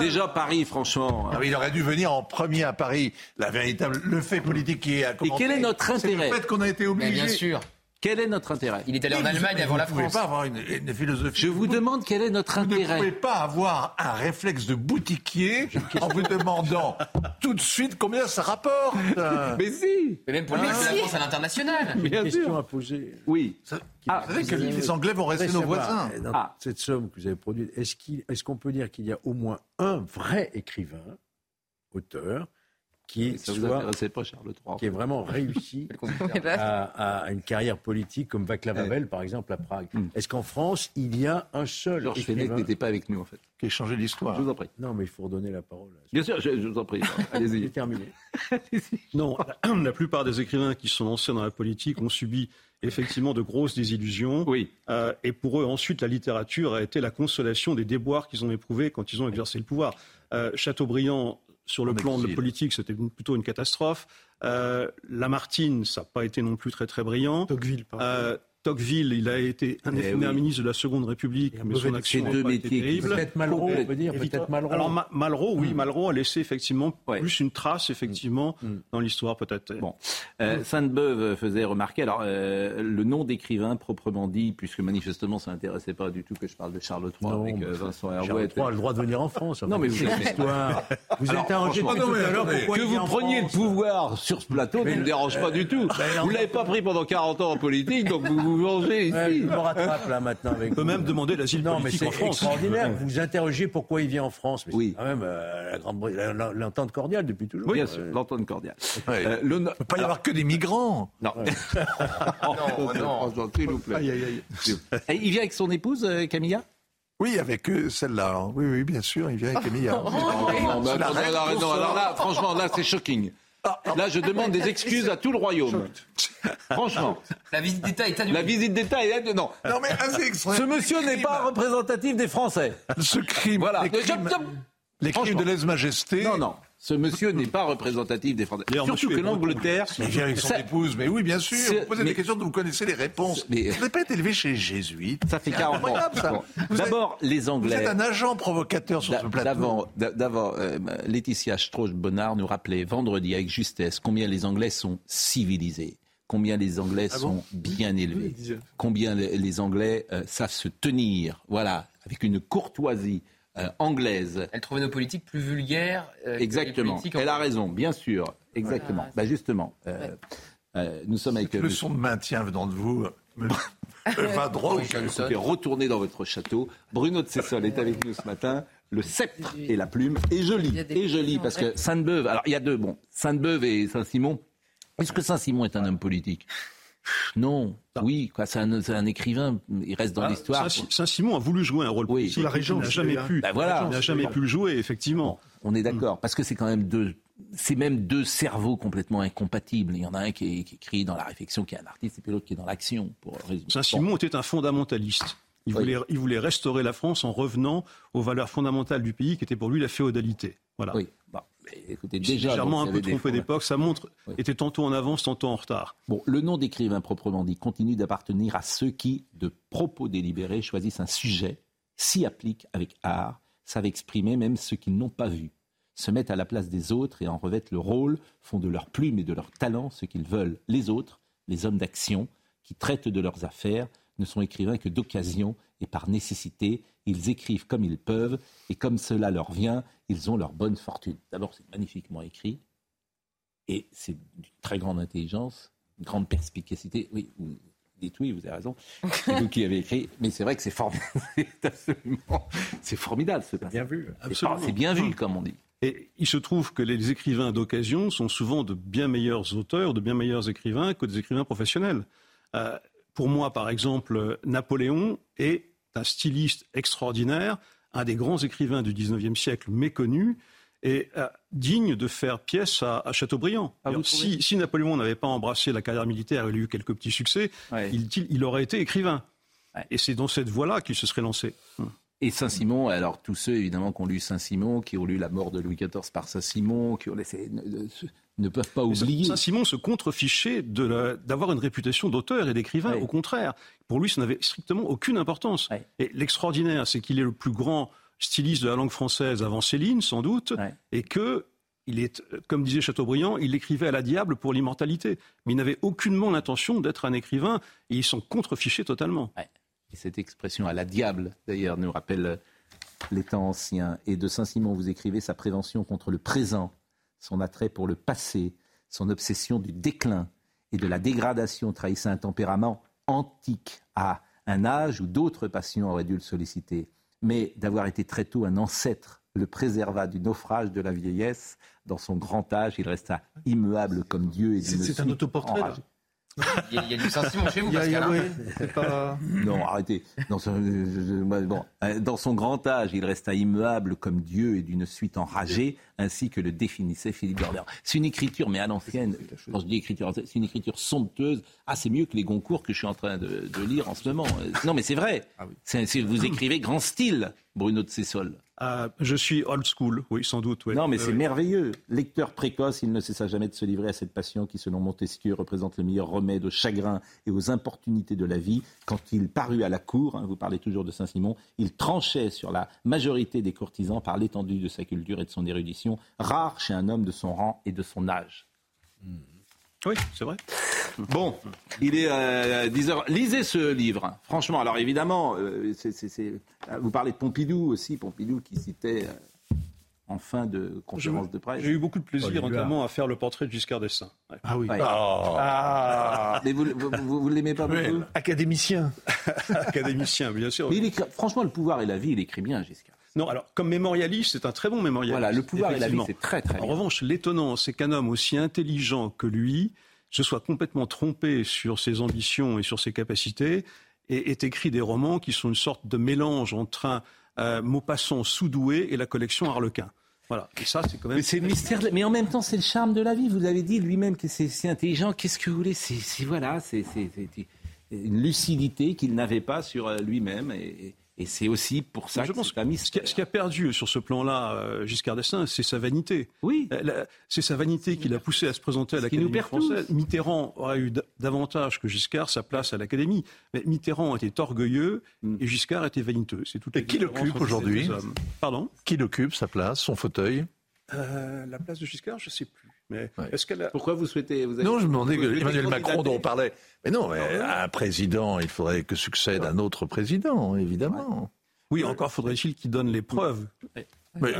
Déjà, Paris, franchement. Ah il aurait dû venir en premier à Paris. La véritable, le fait politique qui est à Et quel est notre intérêt Le fait qu'on a été obligé. Bien sûr. Quel est notre intérêt Il est allé en Allemagne avant la France. Vous ne pouvez pas avoir une, philosophie. Je vous demande quel est notre intérêt. Vous ne pouvez pas avoir un réflexe de boutiquier en vous demandant tout de suite combien ça rapporte. Mais si Mais même pour lui, c'est la France à l'international. Une question à poser. Oui. ah, vous savez que les Anglais vont rester nos voisins. Dans ah. cette somme que vous avez produite, est-ce qu'on peut dire qu'il y a au moins un vrai écrivain, auteur, qui, soit, pas, Charles III. qui est vraiment réussi à, une carrière politique comme Václav Havel, par exemple, à Prague. Hmm. Est-ce qu'en France, il y a un seul Georges Fenech n'était pas avec nous, en fait. Qui a changé l'histoire. Je vous en prie. Non, mais il faut redonner la parole. Bien sûr, je, vous en prie. Allez-y. terminé. non, la, plupart des écrivains qui sont lancés dans la politique ont subi effectivement de grosses désillusions. Oui. Euh, et pour eux, ensuite, la littérature a été la consolation des déboires qu'ils ont éprouvés quand ils ont exercé le pouvoir. Euh, Chateaubriand sur le plan de politique, c'était plutôt une catastrophe. Euh, Lamartine, ça n'a pas été non plus très très brillant. Tocqueville, euh, Tocqueville, il a été un des eh premiers ministre de la Seconde République, mais son action n'a pas été terrible. Peut-être Malraux, on peut dire, peut-être Malraux. Alors Malraux, oui, mm. Malraux a laissé effectivement plus une trace, effectivement, mm. dans l'histoire peut-être. Bon, euh, Sainte-Beuve faisait remarquer, alors euh, le nom d'écrivain proprement dit, puisque manifestement ça n'intéressait pas du tout que je parle de Charles III avec euh, Vincent Hervouet. Charles III a le droit de venir en France. Non mais vous avez l'histoire. Vous êtes interrogé tout à l'heure que vous preniez le pouvoir sur ce plateau ne me dérange pas du tout. Ben, vous l'avez pas pris pendant 40 ans en politique, donc vous vous vengez ici je me rattrape là maintenant avec. On peut même demander l'asile politique en France. C'est extraordinaire. Vous vous interrogez pourquoi il vient en France. Mais oui. Quand même euh, l'entente cordiale depuis toujours. Oui, bien sûr, l'entente cordiale. Euh, il ne peut pas y avoir que des migrants. Non. non, non, s'il vous plaît. Il vient avec son épouse, euh, Camilla? Oui, avec celle-là. Oui, oui, bien sûr, il vient avec Camilla. non, non, alors là, franchement, là, c'est shocking. Là, je demande des excuses à tout le royaume. Franchement. La visite d'État est annulée. La visite d'État est annulée. Non. Non, mais Ce monsieur n'est pas représentatif des Français. Ce crime. Voilà. Les crimes, de lèse-majesté. Non, non. Ce monsieur n'est pas représentatif des Français. Surtout que l'Angleterre. Mais vient avec son épouse. Mais oui, bien sûr. Vous posez des questions dont vous connaissez les réponses. Mais... Vous n'avez pas été élevé chez les jésuites. Ça fait 40 ans. D'abord, les Anglais. Vous êtes un agent provocateur sur ce plateau. D'abord, euh, Laetitia Strauch-Bonnard nous rappelait vendredi avec justesse combien les Anglais sont civilisés combien les Anglais ah sont bien élevés, combien les, Anglais euh, savent se tenir, voilà, avec une courtoisie, euh, anglaise. Elle trouvait nos politiques plus vulgaires. Euh, Exactement. Elle a raison, bien sûr. Exactement. Bah justement, euh, nous sommes avec. Le son de maintien venant de vous. va droit au château. Retournez dans votre château. Bruno de Cessol est avec nous ce matin. Le sceptre et la plume. Et joli. Et joli, parce que Sainte-Beuve. Alors, il y a deux. Bon, Sainte-Beuve et Saint-Simon. Est-ce que Saint-Simon est un homme politique non, oui, quoi, c'est un, écrivain, il reste dans ah, l'histoire. Saint-Simon a voulu jouer un rôle oui. la région, n'a jamais pu. Ben voilà, il n'a jamais pu le jouer, effectivement. on est d'accord, parce que c'est quand même deux, c'est même deux cerveaux complètement incompatibles. Il y en a un qui, écrit dans la réflexion, qui est un artiste, et puis l'autre qui est dans l'action. Saint-Simon était un fondamentaliste. Il, voulait, il voulait restaurer la France en revenant aux valeurs fondamentales du pays, qui était pour lui la féodalité. Voilà. Oui. Bah, écoutez, déjà, légèrement un peu trompé d'époque. Sa montre était tantôt en avance, tantôt en retard. Bon, le nom d'écrivain proprement dit continue d'appartenir à ceux qui, de propos délibérés, choisissent un sujet, s'y appliquent avec art, savent exprimer même ceux qu'ils n'ont pas vu, se mettent à la place des autres et en revêtent le rôle, font de leur plume et de leur talent ce qu'ils veulent. Les autres, les hommes d'action, qui traitent de leurs affaires, ne sont écrivains que d'occasion et par nécessité. Ils écrivent comme ils peuvent et comme cela leur vient, ils ont leur bonne fortune. D'abord, c'est magnifiquement écrit et c'est d'une très grande intelligence, une grande perspicacité. Oui, vous dites oui, vous avez raison. C'est vous qui avez écrit, mais c'est vrai que c'est formidable. c'est formidable ce Bien vu. C'est bien vu, comme on dit. Et il se trouve que les écrivains d'occasion sont souvent de bien meilleurs auteurs, de bien meilleurs écrivains que des écrivains professionnels. Euh, pour moi, par exemple, Napoléon est un styliste extraordinaire, un des grands écrivains du XIXe siècle méconnu et euh, digne de faire pièce à, Chateaubriand. Ah, si, Napoléon n'avait pas embrassé la carrière militaire, il a eu quelques petits succès, il, aurait été écrivain. Et c'est dans cette voie-là qu'il se serait lancé. Hum. Et Saint-Simon, alors tous ceux évidemment qui ont lu Saint-Simon, qui ont lu la mort de Louis XIV par Saint-Simon, qui ont laissé, ne, peuvent pas oublier. Saint-Simon se contrefichait d'avoir une réputation d'auteur et d'écrivain. Au contraire, pour lui, ça n'avait strictement aucune importance. Et l'extraordinaire, c'est qu'il est le plus grand styliste de la langue française avant Céline, sans doute, et que il est, comme disait Chateaubriand, il écrivait à la diable pour l'immortalité. Mais il n'avait aucunement l'intention d'être un écrivain et ils s'en contrefichaient totalement. Et cette expression à la diable, d'ailleurs, nous rappelle les temps anciens. Et de Saint-Simon, vous écrivez sa prévention contre le présent, son attrait pour le passé, son obsession du déclin et de la dégradation trahissait un tempérament antique à un âge où d'autres passions auraient dû le solliciter. Mais d'avoir été très tôt un ancêtre le préserva du naufrage de la vieillesse. Dans son grand âge, il resta immuable comme Dieu et C'est un autoportrait. Il y, a, du Saint-Simon chez vous, Pascal. Hein. Non, arrêtez. Dans son, bon, euh, dans son, grand âge, il resta immuable comme Dieu et d'une suite enragée, ainsi que le définissait Philippe Dorner. C'est une écriture, mais à l'ancienne, quand je dis écriture, c'est une écriture somptueuse. Ah, c'est mieux que les Goncourt que je suis en train de, lire en ce moment. Non, mais c'est vrai. Ah vous écrivez grand style, Bruno de Cessol. Ah, je suis old school, oui, sans doute. Non, mais c'est merveilleux. Lecteur précoce, il ne cessa jamais de se livrer à cette passion qui, selon Montesquieu, représente le meilleur remède aux chagrins et aux importunités de la vie. Quand il parut à la cour, hein, vous parlez toujours de Saint-Simon, il tranchait sur la majorité des courtisans par l'étendue de sa culture et de son érudition, rare chez un homme de son rang et de son âge. Hmm. Oui, c'est vrai. Bon, il est 10 euh, heures. Lisez ce livre. Franchement, alors évidemment, euh, vous parlez de Pompidou aussi, Pompidou qui citait euh, en fin de conférence de presse. J'ai eu beaucoup de plaisir, notamment, à faire le portrait de Giscard d'Estaing. Ah oui. Oh. Ah. Mais vous ne l'aimez pas beaucoup? Académicien. Académicien, bien sûr. Mais il franchement, le pouvoir et la vie, il écrit bien, Giscard. Non, alors comme mémorialiste, c'est un très bon mémorialiste. Voilà, le pouvoir et la vie, c'est très très. En revanche, l'étonnant, c'est qu'un homme aussi intelligent que lui se soit complètement trompé sur ses ambitions et sur ses capacités et ait écrit des romans qui sont une sorte de mélange entre un euh, Maupassant sous-doué et la collection Harlequin. Voilà. Et ça, c'est quand même. Mais c'est le mystère. Mais en même temps, c'est le charme de la vie. Vous avez dit lui-même que c'est si intelligent. Qu'est-ce que vous voulez? C'est voilà, c'est une lucidité qu'il n'avait pas sur euh, lui-même. Et, et c'est aussi pour ça je que pense ce, qui a, ce qui a perdu sur ce plan-là, euh, Giscard d'Estaing, c'est sa vanité. Oui. Euh, c'est sa vanité qui l'a poussé à se présenter à l'Académie française. Mitterrand aurait eu davantage que Giscard sa place à l'Académie. Mais Mitterrand était orgueilleux mm. et Giscard était vaniteux. C'est et qui l'occupe aujourd'hui Pardon? Qui l'occupe, sa place, son fauteuil? Euh, La place de Giscard, je ne sais plus. Pourquoi vous souhaitez Non, je me demandais que Emmanuel Macron dont on parlait. Mais non, un président, il faudrait que succède un autre président, évidemment. Oui, encore faudrait-il qu'il donne les preuves. Mais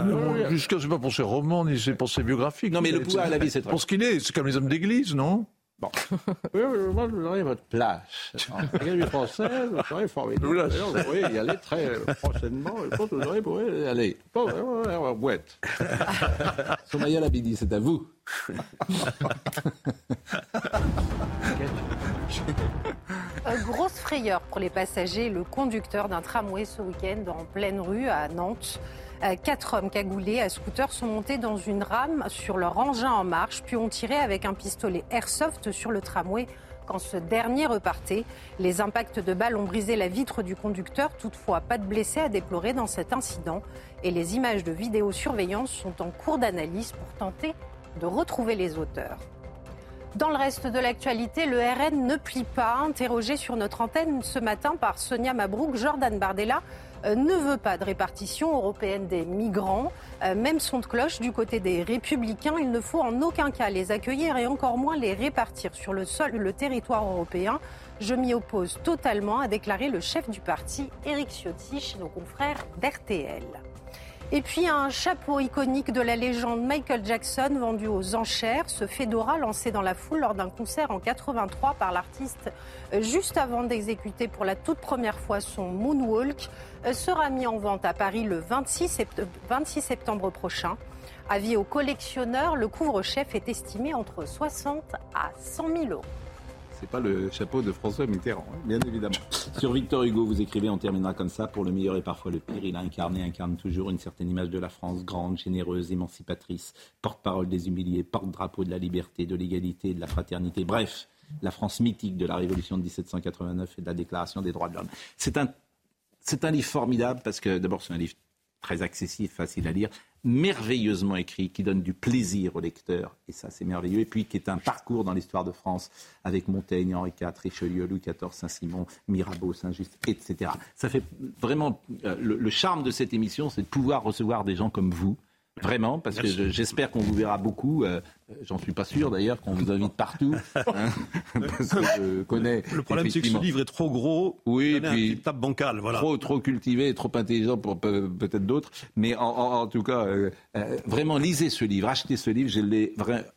jusqu'à c'est pas pour ses romans ni pour ses biographiques. Non, mais le pouvoir à la vie, c'est pour ce qu'il est. C'est comme les hommes d'église, non? Bon. oui, moi, je vous votre place. L'Académie française, vous serez formidable. Vous pourrez y aller très prochainement. Je pense que vous pourrez y aller. Bon, boîte. Soumaya Labidi, c'est à vous. grosse frayeur pour les passagers. Le conducteur d'un tramway ce week-end en pleine rue à Nantes. Euh, quatre hommes cagoulés à scooter sont montés dans une rame sur leur engin en marche, puis ont tiré avec un pistolet airsoft sur le tramway quand ce dernier repartait. Les impacts de balles ont brisé la vitre du conducteur, toutefois pas de blessés à déplorer dans cet incident. Et les images de vidéosurveillance sont en cours d'analyse pour tenter de retrouver les auteurs. Dans le reste de l'actualité, le RN ne plie pas. Interrogé sur notre antenne ce matin par Sonia Mabrouk, Jordan Bardella ne veut pas de répartition européenne des migrants. Euh, même son de cloche du côté des républicains, il ne faut en aucun cas les accueillir et encore moins les répartir sur le sol, le territoire européen. Je m'y oppose totalement, a déclaré le chef du parti, Éric Ciotti, chez nos confrères d'RTL. Et puis un chapeau iconique de la légende Michael Jackson vendu aux enchères, ce fedora lancé dans la foule lors d'un concert en 83 par l'artiste euh, juste avant d'exécuter pour la toute première fois son moonwalk euh, sera mis en vente à Paris le 26 septembre, 26 septembre prochain. Avis aux collectionneurs, le couvre-chef est estimé entre 60 à 100 000 euros c'est pas le chapeau de François Mitterrand, hein, bien évidemment. Sur Victor Hugo, vous écrivez, on terminera comme ça, pour le meilleur et parfois le pire. Il a incarné, incarne toujours une certaine image de la France, grande, généreuse, émancipatrice, porte-parole des humiliés, porte-drapeau de la liberté, de l'égalité, de la fraternité. Bref, la France mythique de la Révolution de 1789 et de la Déclaration des droits de l'homme. C'est un c'est un livre formidable parce que d'abord c'est un livre très accessible, facile à lire, merveilleusement écrit, qui donne du plaisir au lecteur, et ça c'est merveilleux, et puis qui est un parcours dans l'histoire de France avec Montaigne, Henri IV, Richelieu, Louis XIV, Saint-Simon, Mirabeau, Saint-Just, etc. Ça fait vraiment euh, le charme de cette émission, c'est de pouvoir recevoir des gens comme vous, Vraiment, parce que j'espère qu'on vous verra beaucoup. Euh, j'en suis pas sûr d'ailleurs qu'on vous invite partout. Hein, parce que je connais. Le problème, c'est que ce livre est trop gros. Oui, puis table bancale, voilà. Trop, trop cultivé, trop intelligent pour peut-être d'autres. Mais en, tout cas, euh, euh, vraiment, lisez ce livre, achetez ce livre. Je l'ai,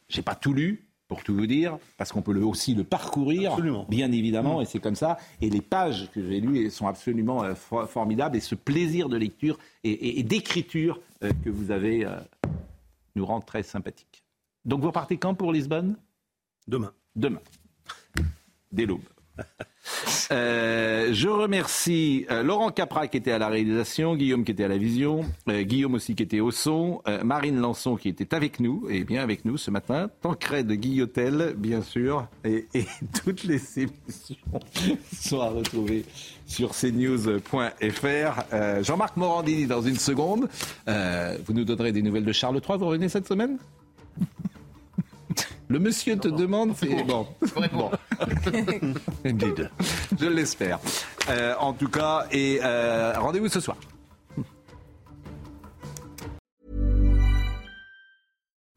j'ai pas tout lu, pour tout vous dire, parce qu'on peut aussi le parcourir, bien évidemment, mm. et c'est comme ça. Et les pages que j'ai lues sont absolument euh, formidables, et ce plaisir de lecture et, d'écriture que vous avez euh, nous rend très sympathiques. Donc vous partez quand pour Lisbonne? Demain. Demain. Dès l'aube. Euh, je remercie euh, Laurent Capra qui était à la réalisation, Guillaume qui était à la vision, euh, Guillaume aussi qui était au son, Marine Lançon qui était avec nous, et bien avec nous ce matin, Tancred Guillotel, bien sûr, et, toutes les émissions sont à retrouver sur cnews.fr. Jean-Marc Morandini dans une seconde. vous nous donnerez des nouvelles de Charles III, vous revenez cette semaine? Le monsieur te demande, c'est bon. bon. Je l'espère. Euh, en tout cas, et euh, rendez-vous ce soir.